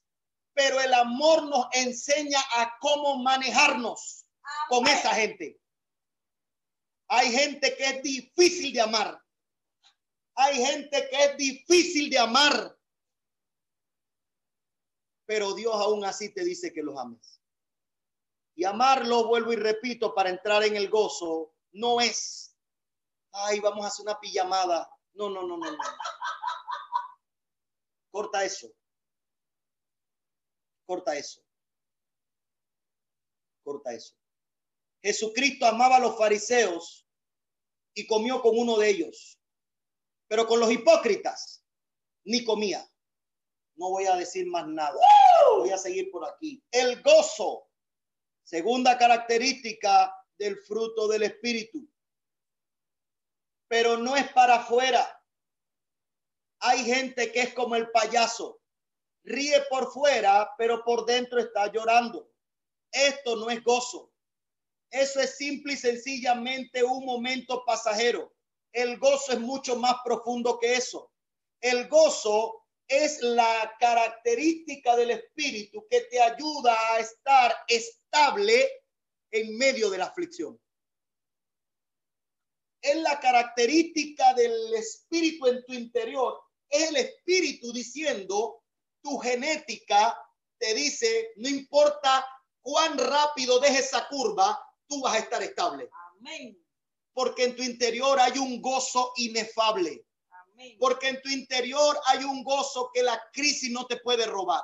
pero el amor nos enseña a cómo manejarnos con esa gente. Hay gente que es difícil de amar. Hay gente que es difícil de amar. Pero Dios aún así te dice que los ames. Y amarlo, vuelvo y repito, para entrar en el gozo, no es, ay, vamos a hacer una pijamada. No, no, no, no, no. Corta eso. Corta eso. Corta eso. Jesucristo amaba a los fariseos y comió con uno de ellos, pero con los hipócritas ni comía. No voy a decir más nada. Voy a seguir por aquí. El gozo, segunda característica del fruto del Espíritu, pero no es para afuera. Hay gente que es como el payaso, ríe por fuera, pero por dentro está llorando. Esto no es gozo. Eso es simple y sencillamente un momento pasajero. El gozo es mucho más profundo que eso. El gozo es la característica del espíritu que te ayuda a estar estable en medio de la aflicción. Es la característica del espíritu en tu interior. Es el espíritu diciendo, tu genética te dice, no importa cuán rápido dejes esa curva, tú vas a estar estable. Amén. Porque en tu interior hay un gozo inefable. Porque en tu interior hay un gozo que la crisis no te puede robar.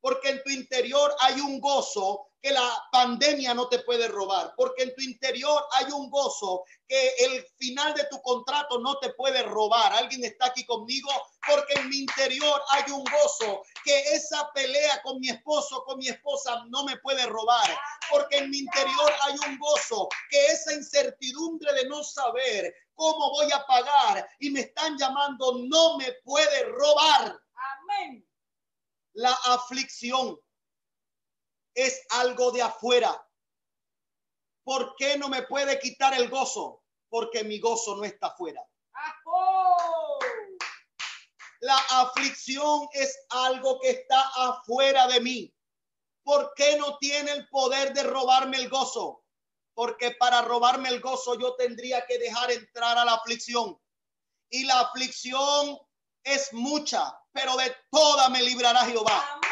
Porque en tu interior hay un gozo que la pandemia no te puede robar. Porque en tu interior hay un gozo que el final de tu contrato no te puede robar. ¿Alguien está aquí conmigo? Porque en mi interior hay un gozo que esa pelea con mi esposo, con mi esposa no me puede robar. Porque en mi interior hay un gozo que esa incertidumbre de no saber cómo voy a pagar y me están llamando no me puede robar. Amén. La aflicción es algo de afuera. ¿Por qué no me puede quitar el gozo? Porque mi gozo no está afuera. La aflicción es algo que está afuera de mí. ¿Por qué no tiene el poder de robarme el gozo? Porque para robarme el gozo yo tendría que dejar entrar a la aflicción. Y la aflicción es mucha, pero de toda me librará Jehová. Amén.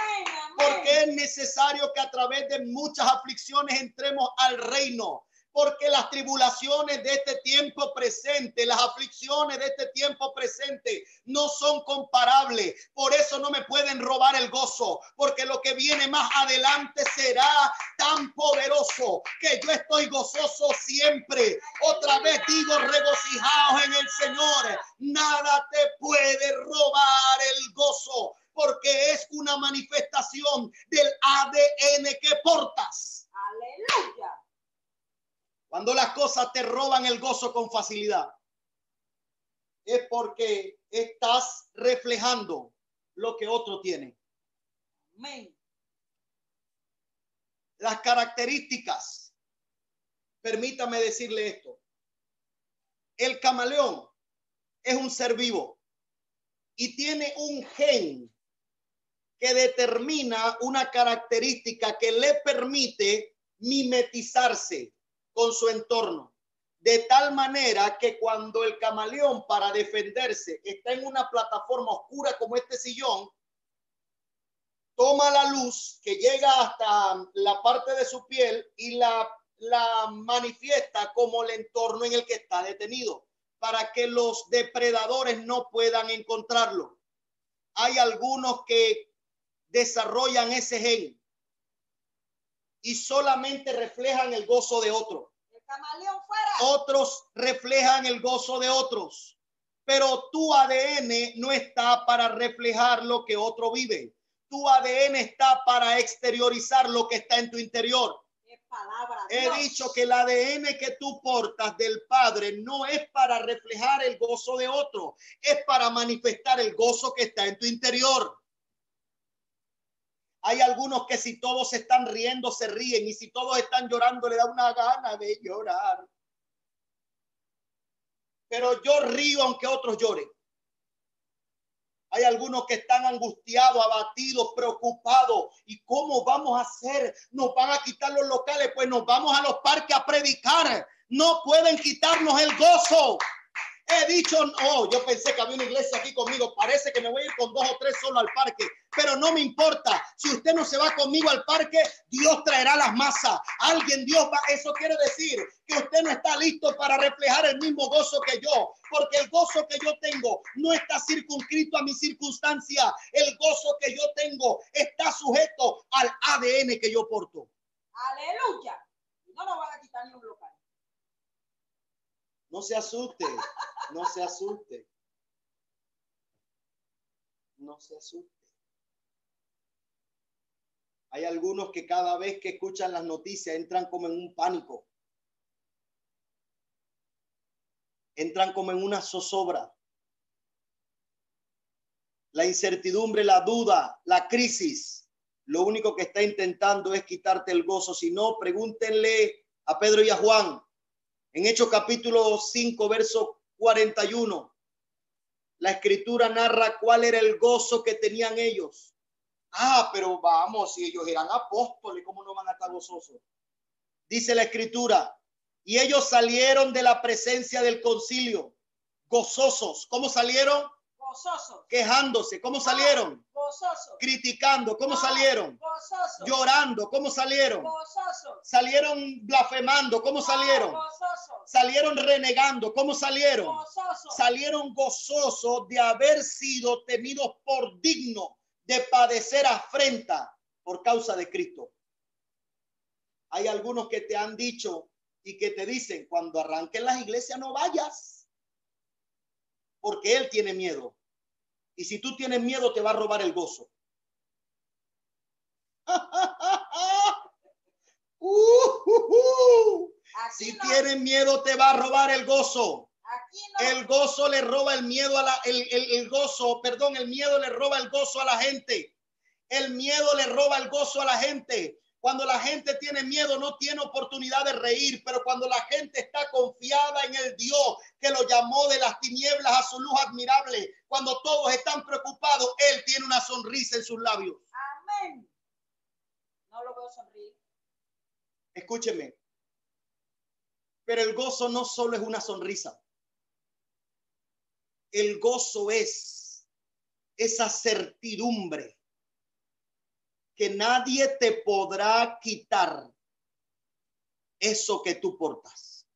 Porque es necesario que a través de muchas aflicciones entremos al reino. Porque las tribulaciones de este tiempo presente, las aflicciones de este tiempo presente no son comparables. Por eso no me pueden robar el gozo. Porque lo que viene más adelante será tan poderoso que yo estoy gozoso siempre. Otra vez digo, regocijaos en el Señor. Nada te puede robar el gozo. Porque es una manifestación del ADN que portas. Aleluya. Cuando las cosas te roban el gozo con facilidad, es porque estás reflejando lo que otro tiene. Amén. Las características, permítame decirle esto. El camaleón es un ser vivo y tiene un gen que determina una característica que le permite mimetizarse con su entorno. De tal manera que cuando el camaleón para defenderse está en una plataforma oscura como este sillón, toma la luz que llega hasta la parte de su piel y la, la manifiesta como el entorno en el que está detenido, para que los depredadores no puedan encontrarlo. Hay algunos que desarrollan ese gen y solamente reflejan el gozo de otro. El camaleón fuera. Otros reflejan el gozo de otros, pero tu ADN no está para reflejar lo que otro vive. Tu ADN está para exteriorizar lo que está en tu interior. Palabra. He dicho que el ADN que tú portas del Padre no es para reflejar el gozo de otro, es para manifestar el gozo que está en tu interior. Hay algunos que si todos están riendo, se ríen y si todos están llorando, le da una gana de llorar. Pero yo río aunque otros lloren. Hay algunos que están angustiados, abatidos, preocupados. ¿Y cómo vamos a hacer? ¿Nos van a quitar los locales? Pues nos vamos a los parques a predicar. No pueden quitarnos el gozo. He dicho, oh, yo pensé que había una iglesia aquí conmigo. Parece que me voy a ir con dos o tres solo al parque, pero no me importa. Si usted no se va conmigo al parque, Dios traerá las masas. Alguien, Dios va. Eso quiere decir que usted no está listo para reflejar el mismo gozo que yo, porque el gozo que yo tengo no está circunscrito a mi circunstancia. El gozo que yo tengo está sujeto al ADN que yo porto. Aleluya. No nos van a quitar ni un local. No se asuste, no se asuste. No se asuste. Hay algunos que cada vez que escuchan las noticias entran como en un pánico. Entran como en una zozobra. La incertidumbre, la duda, la crisis, lo único que está intentando es quitarte el gozo. Si no, pregúntenle a Pedro y a Juan en Hechos capítulo 5, verso 41, la escritura narra cuál era el gozo que tenían ellos. Ah, pero vamos, si ellos eran apóstoles, ¿cómo no van a estar gozosos? Dice la escritura, y ellos salieron de la presencia del concilio, gozosos. ¿Cómo salieron? Gozosos. Quejándose. ¿Cómo salieron? Gozosos. Criticando. ¿Cómo salieron? Gozosos. Llorando. ¿Cómo salieron? Gozosos. Salieron blasfemando. ¿Cómo salieron? Gozosos. Salieron renegando. ¿Cómo salieron? Gozosos. salieron gozosos de haber sido tenidos por digno de padecer afrenta por causa de Cristo. Hay algunos que te han dicho y que te dicen, cuando arranquen las iglesias no vayas, porque Él tiene miedo. Y si tú tienes miedo, te va a robar el gozo. Uh, uh, uh. Si no. tienes miedo, te va a robar el gozo. No. El gozo le roba el miedo a la, el, el- el gozo, perdón, el miedo le roba el gozo a la gente. El miedo le roba el gozo a la gente. Cuando la gente tiene miedo, no tiene oportunidad de reír, pero cuando la gente está confiada en el Dios que lo llamó de las tinieblas a su luz admirable, cuando todos están preocupados, Él tiene una sonrisa en sus labios. Amén. No lo veo sonreír. Escúcheme. Pero el gozo no solo es una sonrisa. El gozo es esa certidumbre que nadie te podrá quitar eso que tú portas.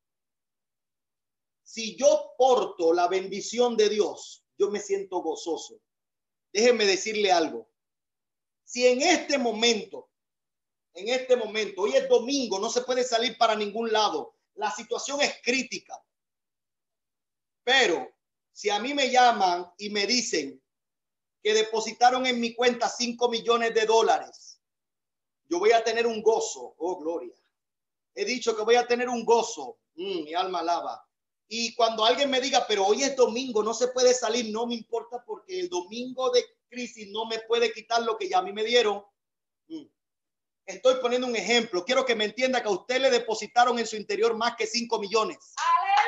Si yo porto la bendición de Dios, yo me siento gozoso. Déjeme decirle algo. Si en este momento, en este momento, hoy es domingo, no se puede salir para ningún lado, la situación es crítica. Pero si a mí me llaman y me dicen, que depositaron en mi cuenta 5 millones de dólares, yo voy a tener un gozo. Oh, gloria. He dicho que voy a tener un gozo. Mm, mi alma alaba. Y cuando alguien me diga, pero hoy es domingo, no se puede salir, no me importa porque el domingo de crisis no me puede quitar lo que ya a mí me dieron. Mm. Estoy poniendo un ejemplo. Quiero que me entienda que a usted le depositaron en su interior más que 5 millones.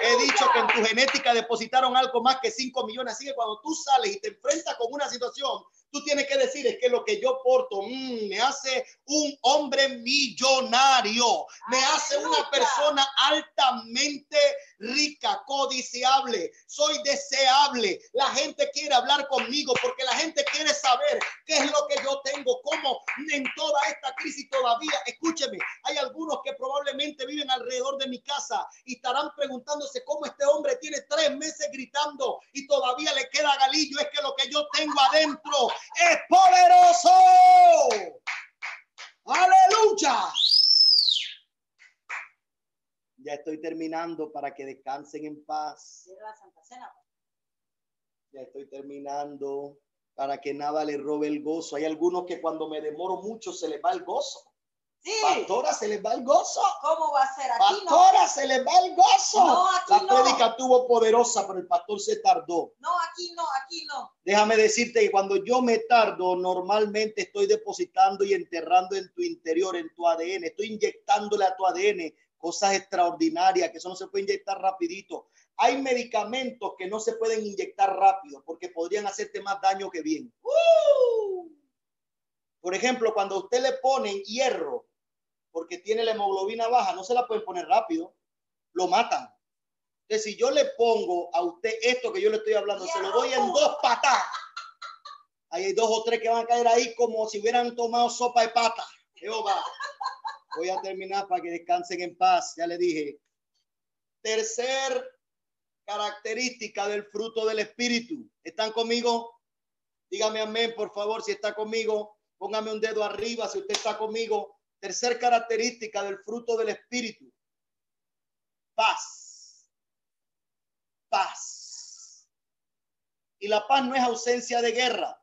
He dicho que en tu genética depositaron algo más que 5 millones. Así que cuando tú sales y te enfrentas con una situación, tú tienes que decir es que lo que yo porto mm, me hace un hombre millonario, me hace una persona altamente rica, codiciable, soy deseable. La gente quiere hablar conmigo porque la gente quiere saber qué es lo que yo tengo, cómo en toda esta crisis todavía, escúcheme, hay algunos que probablemente viven alrededor de mi casa y estarán preguntándose cómo este hombre tiene tres meses gritando y todavía le queda galillo. Es que lo que yo tengo adentro es poderoso. Aleluya. Ya estoy terminando para que descansen en paz. Ya estoy terminando para que nada le robe el gozo. Hay algunos que cuando me demoro mucho se les va el gozo. Sí. Pastora, se les va el gozo. ¿Cómo va a ser aquí? Pastora, se les va el gozo. No, aquí La no. prédica tuvo poderosa, pero el pastor se tardó. No, aquí no, aquí no. Déjame decirte que cuando yo me tardo, normalmente estoy depositando y enterrando en tu interior, en tu ADN. Estoy inyectándole a tu ADN cosas extraordinarias que eso no se puede inyectar rapidito. Hay medicamentos que no se pueden inyectar rápido porque podrían hacerte más daño que bien. ¡Uh! Por ejemplo, cuando a usted le ponen hierro porque tiene la hemoglobina baja, no se la pueden poner rápido, lo matan. Entonces, si yo le pongo a usted esto que yo le estoy hablando, se lo doy en dos patas. Ahí hay dos o tres que van a caer ahí como si hubieran tomado sopa de pata. Jehová. Voy a terminar para que descansen en paz. Ya le dije. Tercer característica del fruto del Espíritu. ¿Están conmigo? Dígame amén, por favor, si está conmigo. Póngame un dedo arriba si usted está conmigo. Tercer característica del fruto del Espíritu. Paz. Paz. Y la paz no es ausencia de guerra.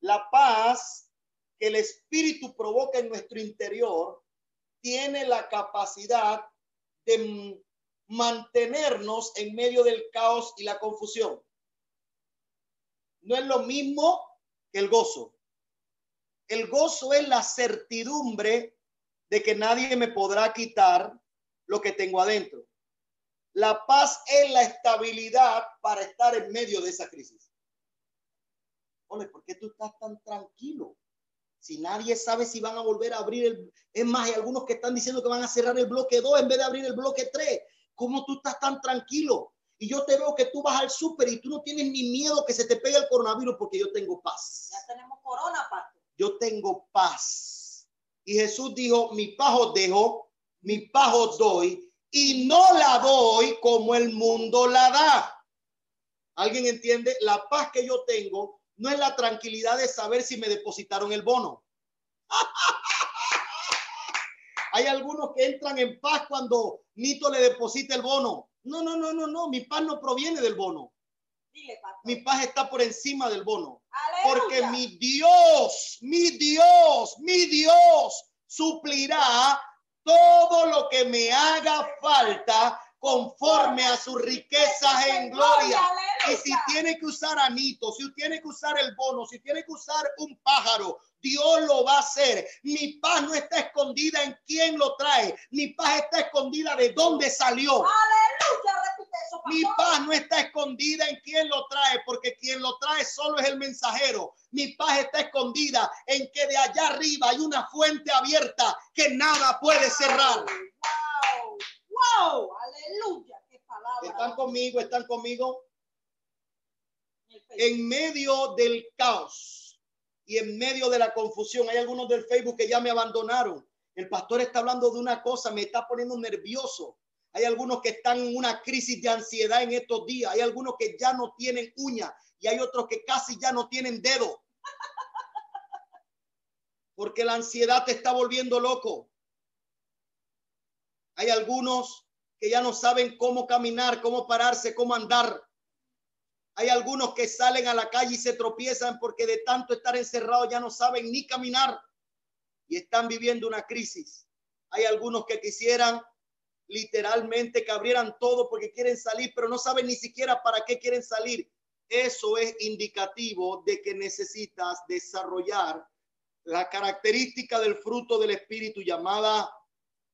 La paz que el Espíritu provoca en nuestro interior tiene la capacidad de mantenernos en medio del caos y la confusión. No es lo mismo que el gozo. El gozo es la certidumbre de que nadie me podrá quitar lo que tengo adentro. La paz es la estabilidad para estar en medio de esa crisis. Ole, ¿por qué tú estás tan tranquilo? Si nadie sabe si van a volver a abrir el... Es más, hay algunos que están diciendo que van a cerrar el bloque 2 en vez de abrir el bloque 3. ¿Cómo tú estás tan tranquilo? Y yo te veo que tú vas al súper y tú no tienes ni miedo que se te pegue el coronavirus porque yo tengo paz. Ya tenemos corona, pastor. Yo tengo paz. Y Jesús dijo, mi paz os dejo, mi paz os doy, y no la doy como el mundo la da. ¿Alguien entiende? La paz que yo tengo no es la tranquilidad de saber si me depositaron el bono. Hay algunos que entran en paz cuando Nito le deposita el bono. No, no, no, no, no. Mi paz no proviene del bono. Dile. Mi paz está por encima del bono. Porque mi Dios, mi Dios, mi Dios suplirá todo lo que me haga falta conforme a sus riquezas en gloria. Y si tiene que usar anito, si tiene que usar el bono, si tiene que usar un pájaro, Dios lo va a hacer. Mi paz no está escondida en quién lo trae. Mi paz está escondida de dónde salió. Aleluya, Mi paz no está escondida en quién lo trae, porque quien lo trae solo es el mensajero. Mi paz está escondida en que de allá arriba hay una fuente abierta que nada puede cerrar. Wow, wow, aleluya, qué palabra. ¿Están conmigo? ¿Están conmigo? En medio del caos y en medio de la confusión, hay algunos del Facebook que ya me abandonaron. El pastor está hablando de una cosa, me está poniendo nervioso. Hay algunos que están en una crisis de ansiedad en estos días. Hay algunos que ya no tienen uña y hay otros que casi ya no tienen dedo. Porque la ansiedad te está volviendo loco. Hay algunos que ya no saben cómo caminar, cómo pararse, cómo andar. Hay algunos que salen a la calle y se tropiezan porque de tanto estar encerrados ya no saben ni caminar y están viviendo una crisis. Hay algunos que quisieran literalmente que abrieran todo porque quieren salir, pero no saben ni siquiera para qué quieren salir. Eso es indicativo de que necesitas desarrollar la característica del fruto del Espíritu llamada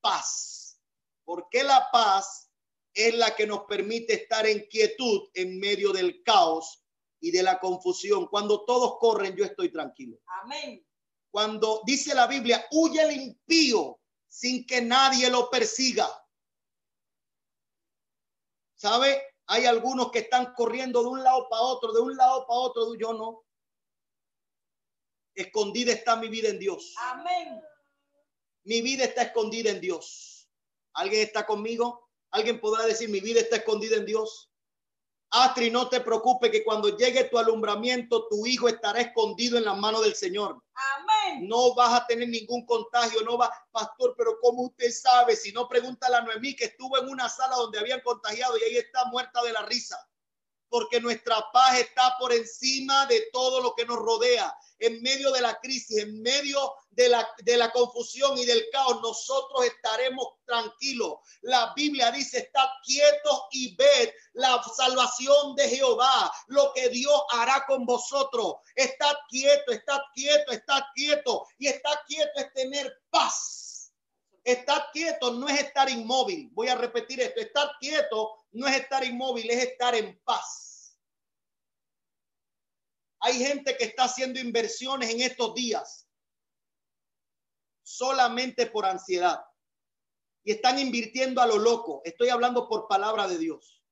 paz. Porque la paz es la que nos permite estar en quietud en medio del caos y de la confusión. Cuando todos corren, yo estoy tranquilo. Amén. Cuando dice la Biblia, huye el impío sin que nadie lo persiga. ¿Sabe? Hay algunos que están corriendo de un lado para otro, de un lado para otro. Yo no. Escondida está mi vida en Dios. Amén. Mi vida está escondida en Dios. ¿Alguien está conmigo? ¿Alguien podrá decir mi vida está escondida en Dios? Astri, no te preocupes que cuando llegue tu alumbramiento, tu hijo estará escondido en las manos del Señor. Amén. No vas a tener ningún contagio, no va, pastor, pero ¿cómo usted sabe? Si no, pregúntale a Noemí que estuvo en una sala donde habían contagiado y ahí está muerta de la risa. Porque nuestra paz está por encima de todo lo que nos rodea. En medio de la crisis, en medio de la, de la confusión y del caos, nosotros estaremos tranquilos. La Biblia dice, estad quietos y ved la salvación de Jehová, lo que Dios hará con vosotros. Estad quieto, estad quieto, estad quieto. Y estar quieto es tener paz. Estar quieto no es estar inmóvil. Voy a repetir esto. Estar quieto no es estar inmóvil, es estar en paz. Hay gente que está haciendo inversiones en estos días solamente por ansiedad y están invirtiendo a lo loco. Estoy hablando por palabra de Dios.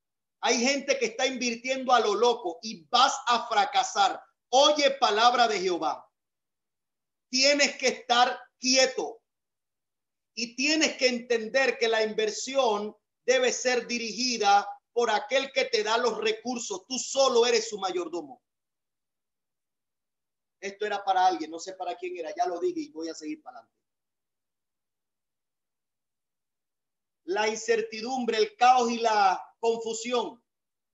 Hay gente que está invirtiendo a lo loco y vas a fracasar. Oye palabra de Jehová. Tienes que estar quieto y tienes que entender que la inversión debe ser dirigida por aquel que te da los recursos. Tú solo eres su mayordomo. Esto era para alguien, no sé para quién era, ya lo dije y voy a seguir para adelante. La incertidumbre, el caos y la confusión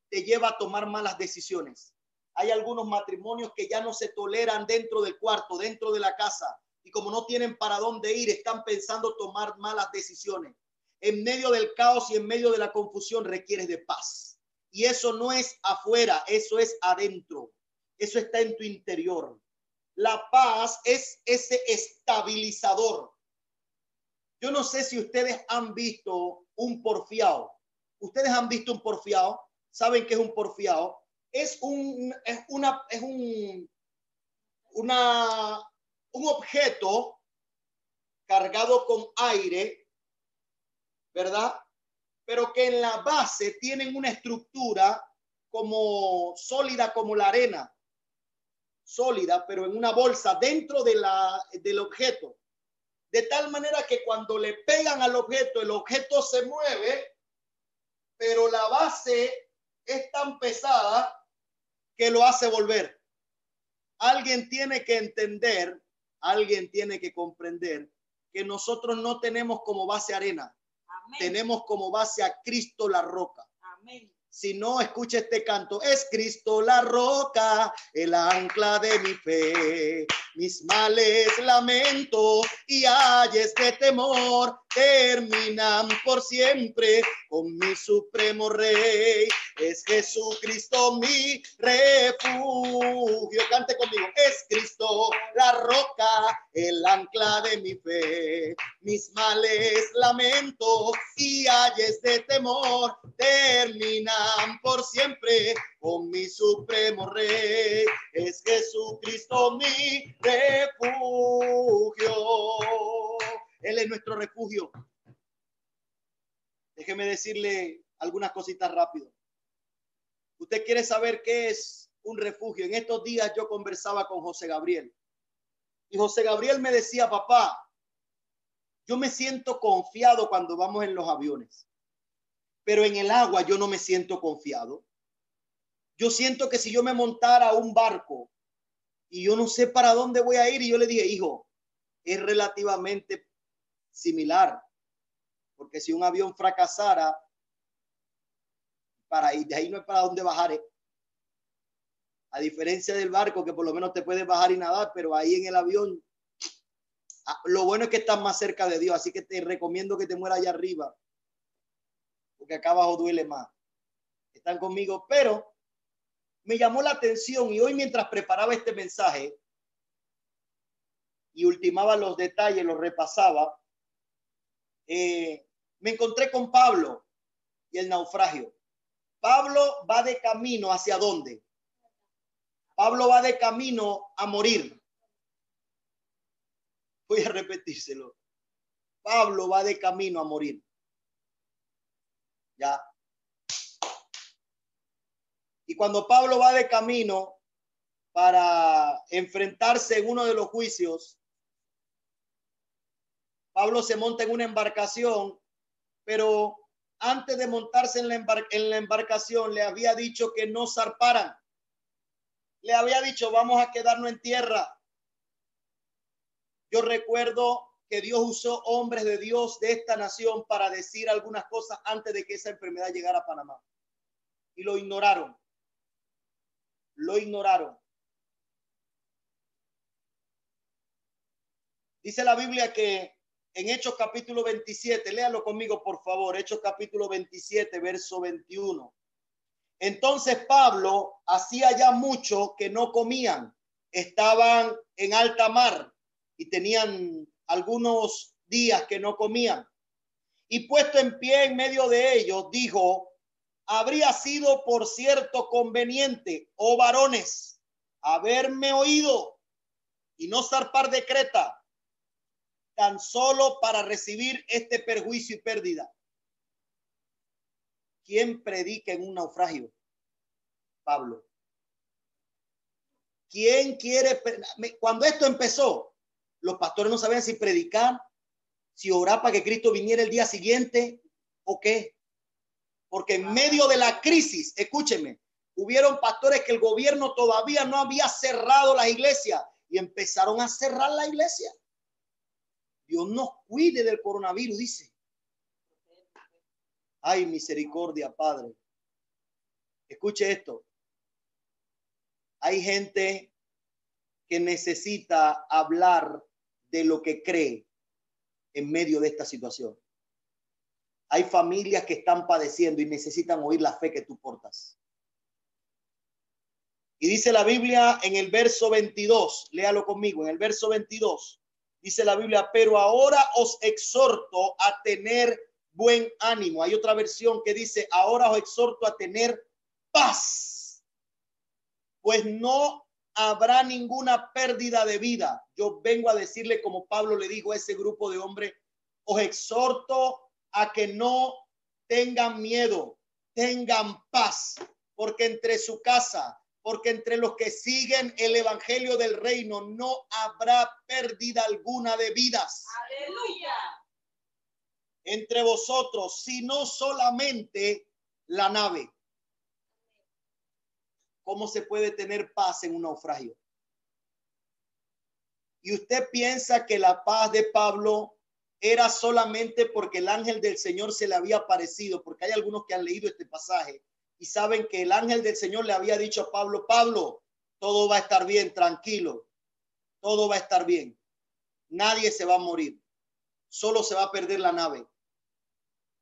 te lleva a tomar malas decisiones. Hay algunos matrimonios que ya no se toleran dentro del cuarto, dentro de la casa, y como no tienen para dónde ir, están pensando tomar malas decisiones. En medio del caos y en medio de la confusión requieres de paz. Y eso no es afuera, eso es adentro. Eso está en tu interior. La paz es ese estabilizador. Yo no sé si ustedes han visto un porfiado. Ustedes han visto un porfiado. ¿Saben qué es un porfiado? Es un, es una, es un, una, un objeto cargado con aire, ¿verdad? Pero que en la base tienen una estructura como sólida como la arena sólida, pero en una bolsa dentro de la, del objeto. De tal manera que cuando le pegan al objeto, el objeto se mueve, pero la base es tan pesada que lo hace volver. Alguien tiene que entender, alguien tiene que comprender que nosotros no tenemos como base arena, Amén. tenemos como base a Cristo la roca. Amén. Si no escucha este canto, es Cristo la roca, el ancla de mi fe. Mis males lamento y ayes de temor terminan por siempre con mi supremo rey. Es Jesucristo mi refugio. Cante conmigo. Es Cristo la roca, el ancla de mi fe. Mis males lamento y ayes de temor terminan por siempre con mi supremo rey. Es Jesucristo mi refugio. Él es nuestro refugio. Déjeme decirle algunas cositas rápido. Usted quiere saber qué es un refugio. En estos días yo conversaba con José Gabriel. Y José Gabriel me decía, papá, yo me siento confiado cuando vamos en los aviones, pero en el agua yo no me siento confiado. Yo siento que si yo me montara a un barco y yo no sé para dónde voy a ir, y yo le dije, hijo, es relativamente similar, porque si un avión fracasara, para ir de ahí no es para dónde bajar. ¿eh? A diferencia del barco, que por lo menos te puedes bajar y nadar, pero ahí en el avión, ah, lo bueno es que estás más cerca de Dios, así que te recomiendo que te mueras allá arriba, acá abajo duele más. Están conmigo, pero me llamó la atención y hoy mientras preparaba este mensaje y ultimaba los detalles, los repasaba, eh, me encontré con Pablo y el naufragio. Pablo va de camino hacia dónde? Pablo va de camino a morir. Voy a repetírselo. Pablo va de camino a morir. Ya. Y cuando Pablo va de camino para enfrentarse en uno de los juicios, Pablo se monta en una embarcación, pero antes de montarse en la, embarcación le había dicho que no zarparan. Le había dicho, vamos a quedarnos en tierra. Yo recuerdo que Dios usó hombres de Dios de esta nación para decir algunas cosas antes de que esa enfermedad llegara a Panamá. Y lo ignoraron. Lo ignoraron. Dice la Biblia que en Hechos capítulo 27, léalo conmigo por favor, Hechos capítulo 27, verso 21. Entonces Pablo hacía ya mucho que no comían, estaban en alta mar y tenían algunos días que no comían. Y puesto en pie en medio de ellos, dijo, habría sido por cierto conveniente, oh varones, haberme oído y no zarpar de Creta tan solo para recibir este perjuicio y pérdida. ¿Quién predica en un naufragio? Pablo. ¿Quién quiere? Cuando esto empezó, los pastores no sabían si predicar, si orar para que Cristo viniera el día siguiente o qué. Porque en medio de la crisis, escúcheme, hubieron pastores que el gobierno todavía no había cerrado la iglesia y empezaron a cerrar la iglesia. Dios nos cuide del coronavirus, dice. Ay, misericordia, Padre. Escuche esto. Hay gente que necesita hablar de lo que cree en medio de esta situación. Hay familias que están padeciendo y necesitan oír la fe que tú portas. Y dice la Biblia en el verso 22, léalo conmigo, en el verso 22, Dice la Biblia, pero ahora os exhorto a tener buen ánimo. Hay otra versión que dice, ahora os exhorto a tener paz, pues no habrá ninguna pérdida de vida. Yo vengo a decirle, como Pablo le dijo a ese grupo de hombres, os exhorto a que no tengan miedo, tengan paz, porque entre su casa, porque entre los que siguen el evangelio del reino no habrá pérdida alguna de vidas. Aleluya. Entre vosotros, sino solamente la nave. ¿Cómo se puede tener paz en un naufragio? Y usted piensa que la paz de Pablo era solamente porque el ángel del Señor se le había aparecido, porque hay algunos que han leído este pasaje y saben que el ángel del Señor le había dicho a Pablo, Pablo, todo va a estar bien, tranquilo, todo va a estar bien. Nadie se va a morir, solo se va a perder la nave.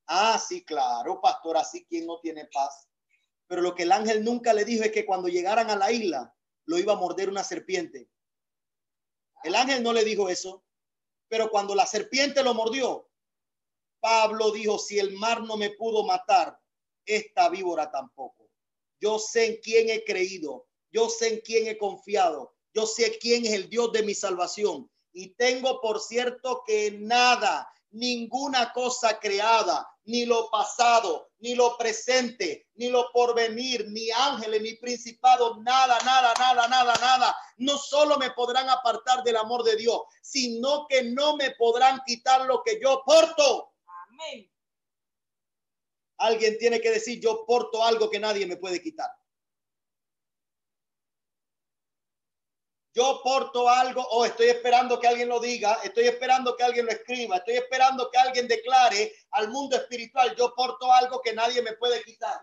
Ah, sí, claro, pastor, así quien no tiene paz. Pero lo que el ángel nunca le dijo es que cuando llegaran a la isla, lo iba a morder una serpiente. El ángel no le dijo eso, pero cuando la serpiente lo mordió, Pablo dijo, si el mar no me pudo matar, esta víbora tampoco. Yo sé en quién he creído, yo sé en quién he confiado, yo sé quién es el Dios de mi salvación. Y tengo por cierto que nada, ninguna cosa creada, ni lo pasado, ni lo presente, ni lo porvenir, ni ángeles, ni principados, nada, nada, nada, nada, nada. No solo me podrán apartar del amor de Dios, sino que no me podrán quitar lo que yo porto. Amén. Alguien tiene que decir, yo porto algo que nadie me puede quitar. Yo porto algo o estoy esperando que alguien lo diga, estoy esperando que alguien lo escriba, estoy esperando que alguien declare al mundo espiritual, yo porto algo que nadie me puede quitar.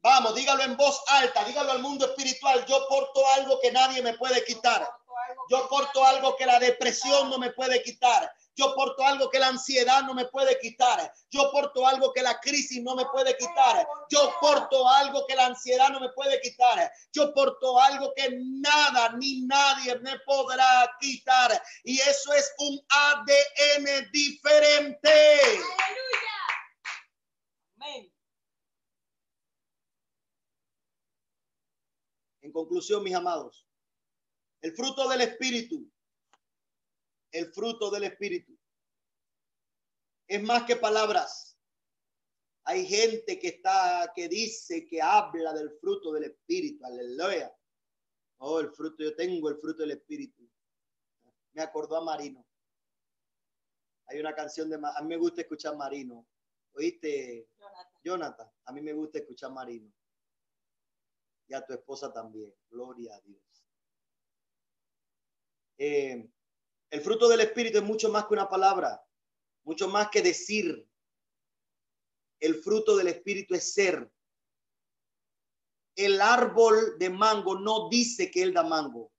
Vamos, dígalo en voz alta, dígalo al mundo espiritual, yo porto algo que nadie me puede quitar. Yo porto algo que la depresión no me puede quitar. Yo porto algo que la ansiedad no me puede quitar. Yo porto algo que la crisis no me puede quitar. Yo porto algo que la ansiedad no me puede quitar. Yo porto algo que nada ni nadie me podrá quitar. Y eso es un ADN diferente. Aleluya. Amén. En conclusión, mis amados, el fruto del Espíritu, el fruto del Espíritu, es más que palabras. Hay gente que está, que dice, que habla del fruto del Espíritu, aleluya. Oh, el fruto, yo tengo el fruto del Espíritu. Me acordó a Marino. Hay una canción de, a mí me gusta escuchar Marino. ¿Oíste, Jonathan. Jonathan? A mí me gusta escuchar Marino. Y a tu esposa también. Gloria a Dios. Eh, el fruto del Espíritu es mucho más que una palabra, mucho más que decir. El fruto del Espíritu es ser. El árbol de mango no dice que él da mango.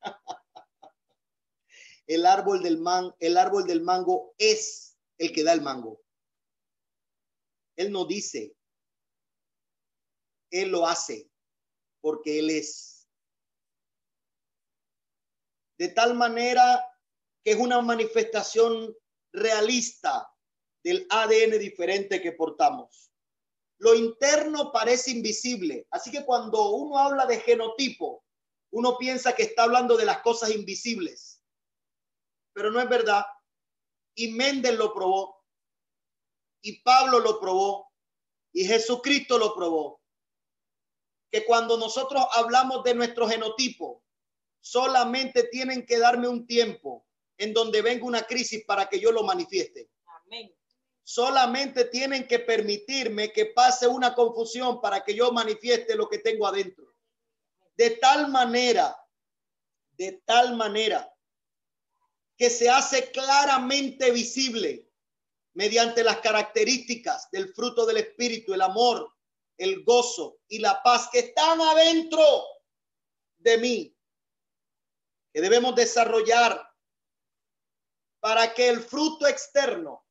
El árbol del el árbol del mango es el que da el mango. Él no dice. Él lo hace porque él es. De tal manera que es una manifestación realista del ADN diferente que portamos. Lo interno parece invisible, así que cuando uno habla de genotipo, uno piensa que está hablando de las cosas invisibles, pero no es verdad. Y Méndez lo probó, y Pablo lo probó, y Jesucristo lo probó. Que cuando nosotros hablamos de nuestro genotipo, solamente tienen que darme un tiempo en donde venga una crisis para que yo lo manifieste. Amén. Solamente tienen que permitirme que pase una confusión para que yo manifieste lo que tengo adentro. De tal manera, de tal manera que se hace claramente visible mediante las características del fruto del Espíritu, el amor, el gozo y la paz que están adentro de mí, que debemos desarrollar para que el fruto externo,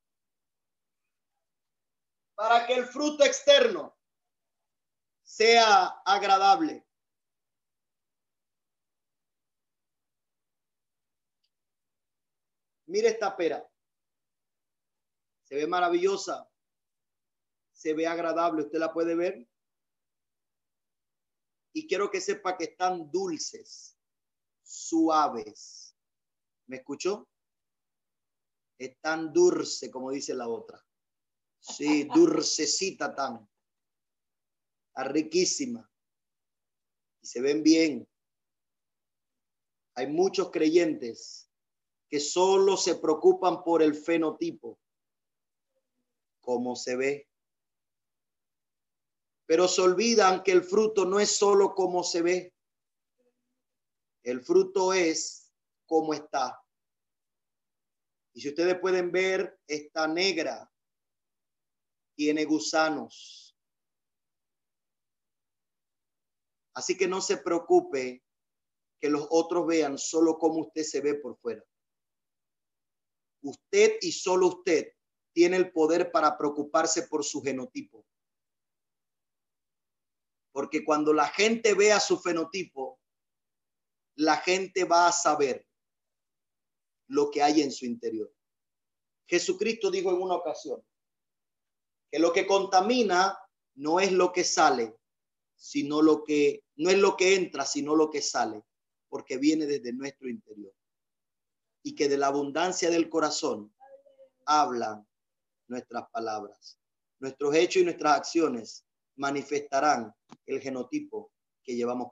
para que el fruto externo sea agradable. Mire esta pera. Se ve maravillosa. Se ve agradable. Usted la puede ver. Y quiero que sepa que están dulces, suaves. ¿Me escuchó? Es tan dulce como dice la otra. Sí, dulcecita tan. Está riquísima. Y se ven bien. Hay muchos creyentes que solo se preocupan por el fenotipo, como se ve. Pero se olvidan que el fruto no es solo como se ve. El fruto es como está. Y si ustedes pueden ver, está negra. tiene gusanos. Así que no se preocupe que los otros vean solo cómo usted se ve por fuera. Usted y solo usted tiene el poder para preocuparse por su genotipo. Porque cuando la gente vea su fenotipo, la gente va a saber lo que hay en su interior. Jesucristo dijo en una ocasión que lo que contamina no es lo que sale, sino lo que no es lo que entra, sino lo que sale, porque viene desde nuestro interior. Y que de la abundancia del corazón hablan nuestras palabras. Nuestros hechos y nuestras acciones manifestarán el genotipo que llevamos por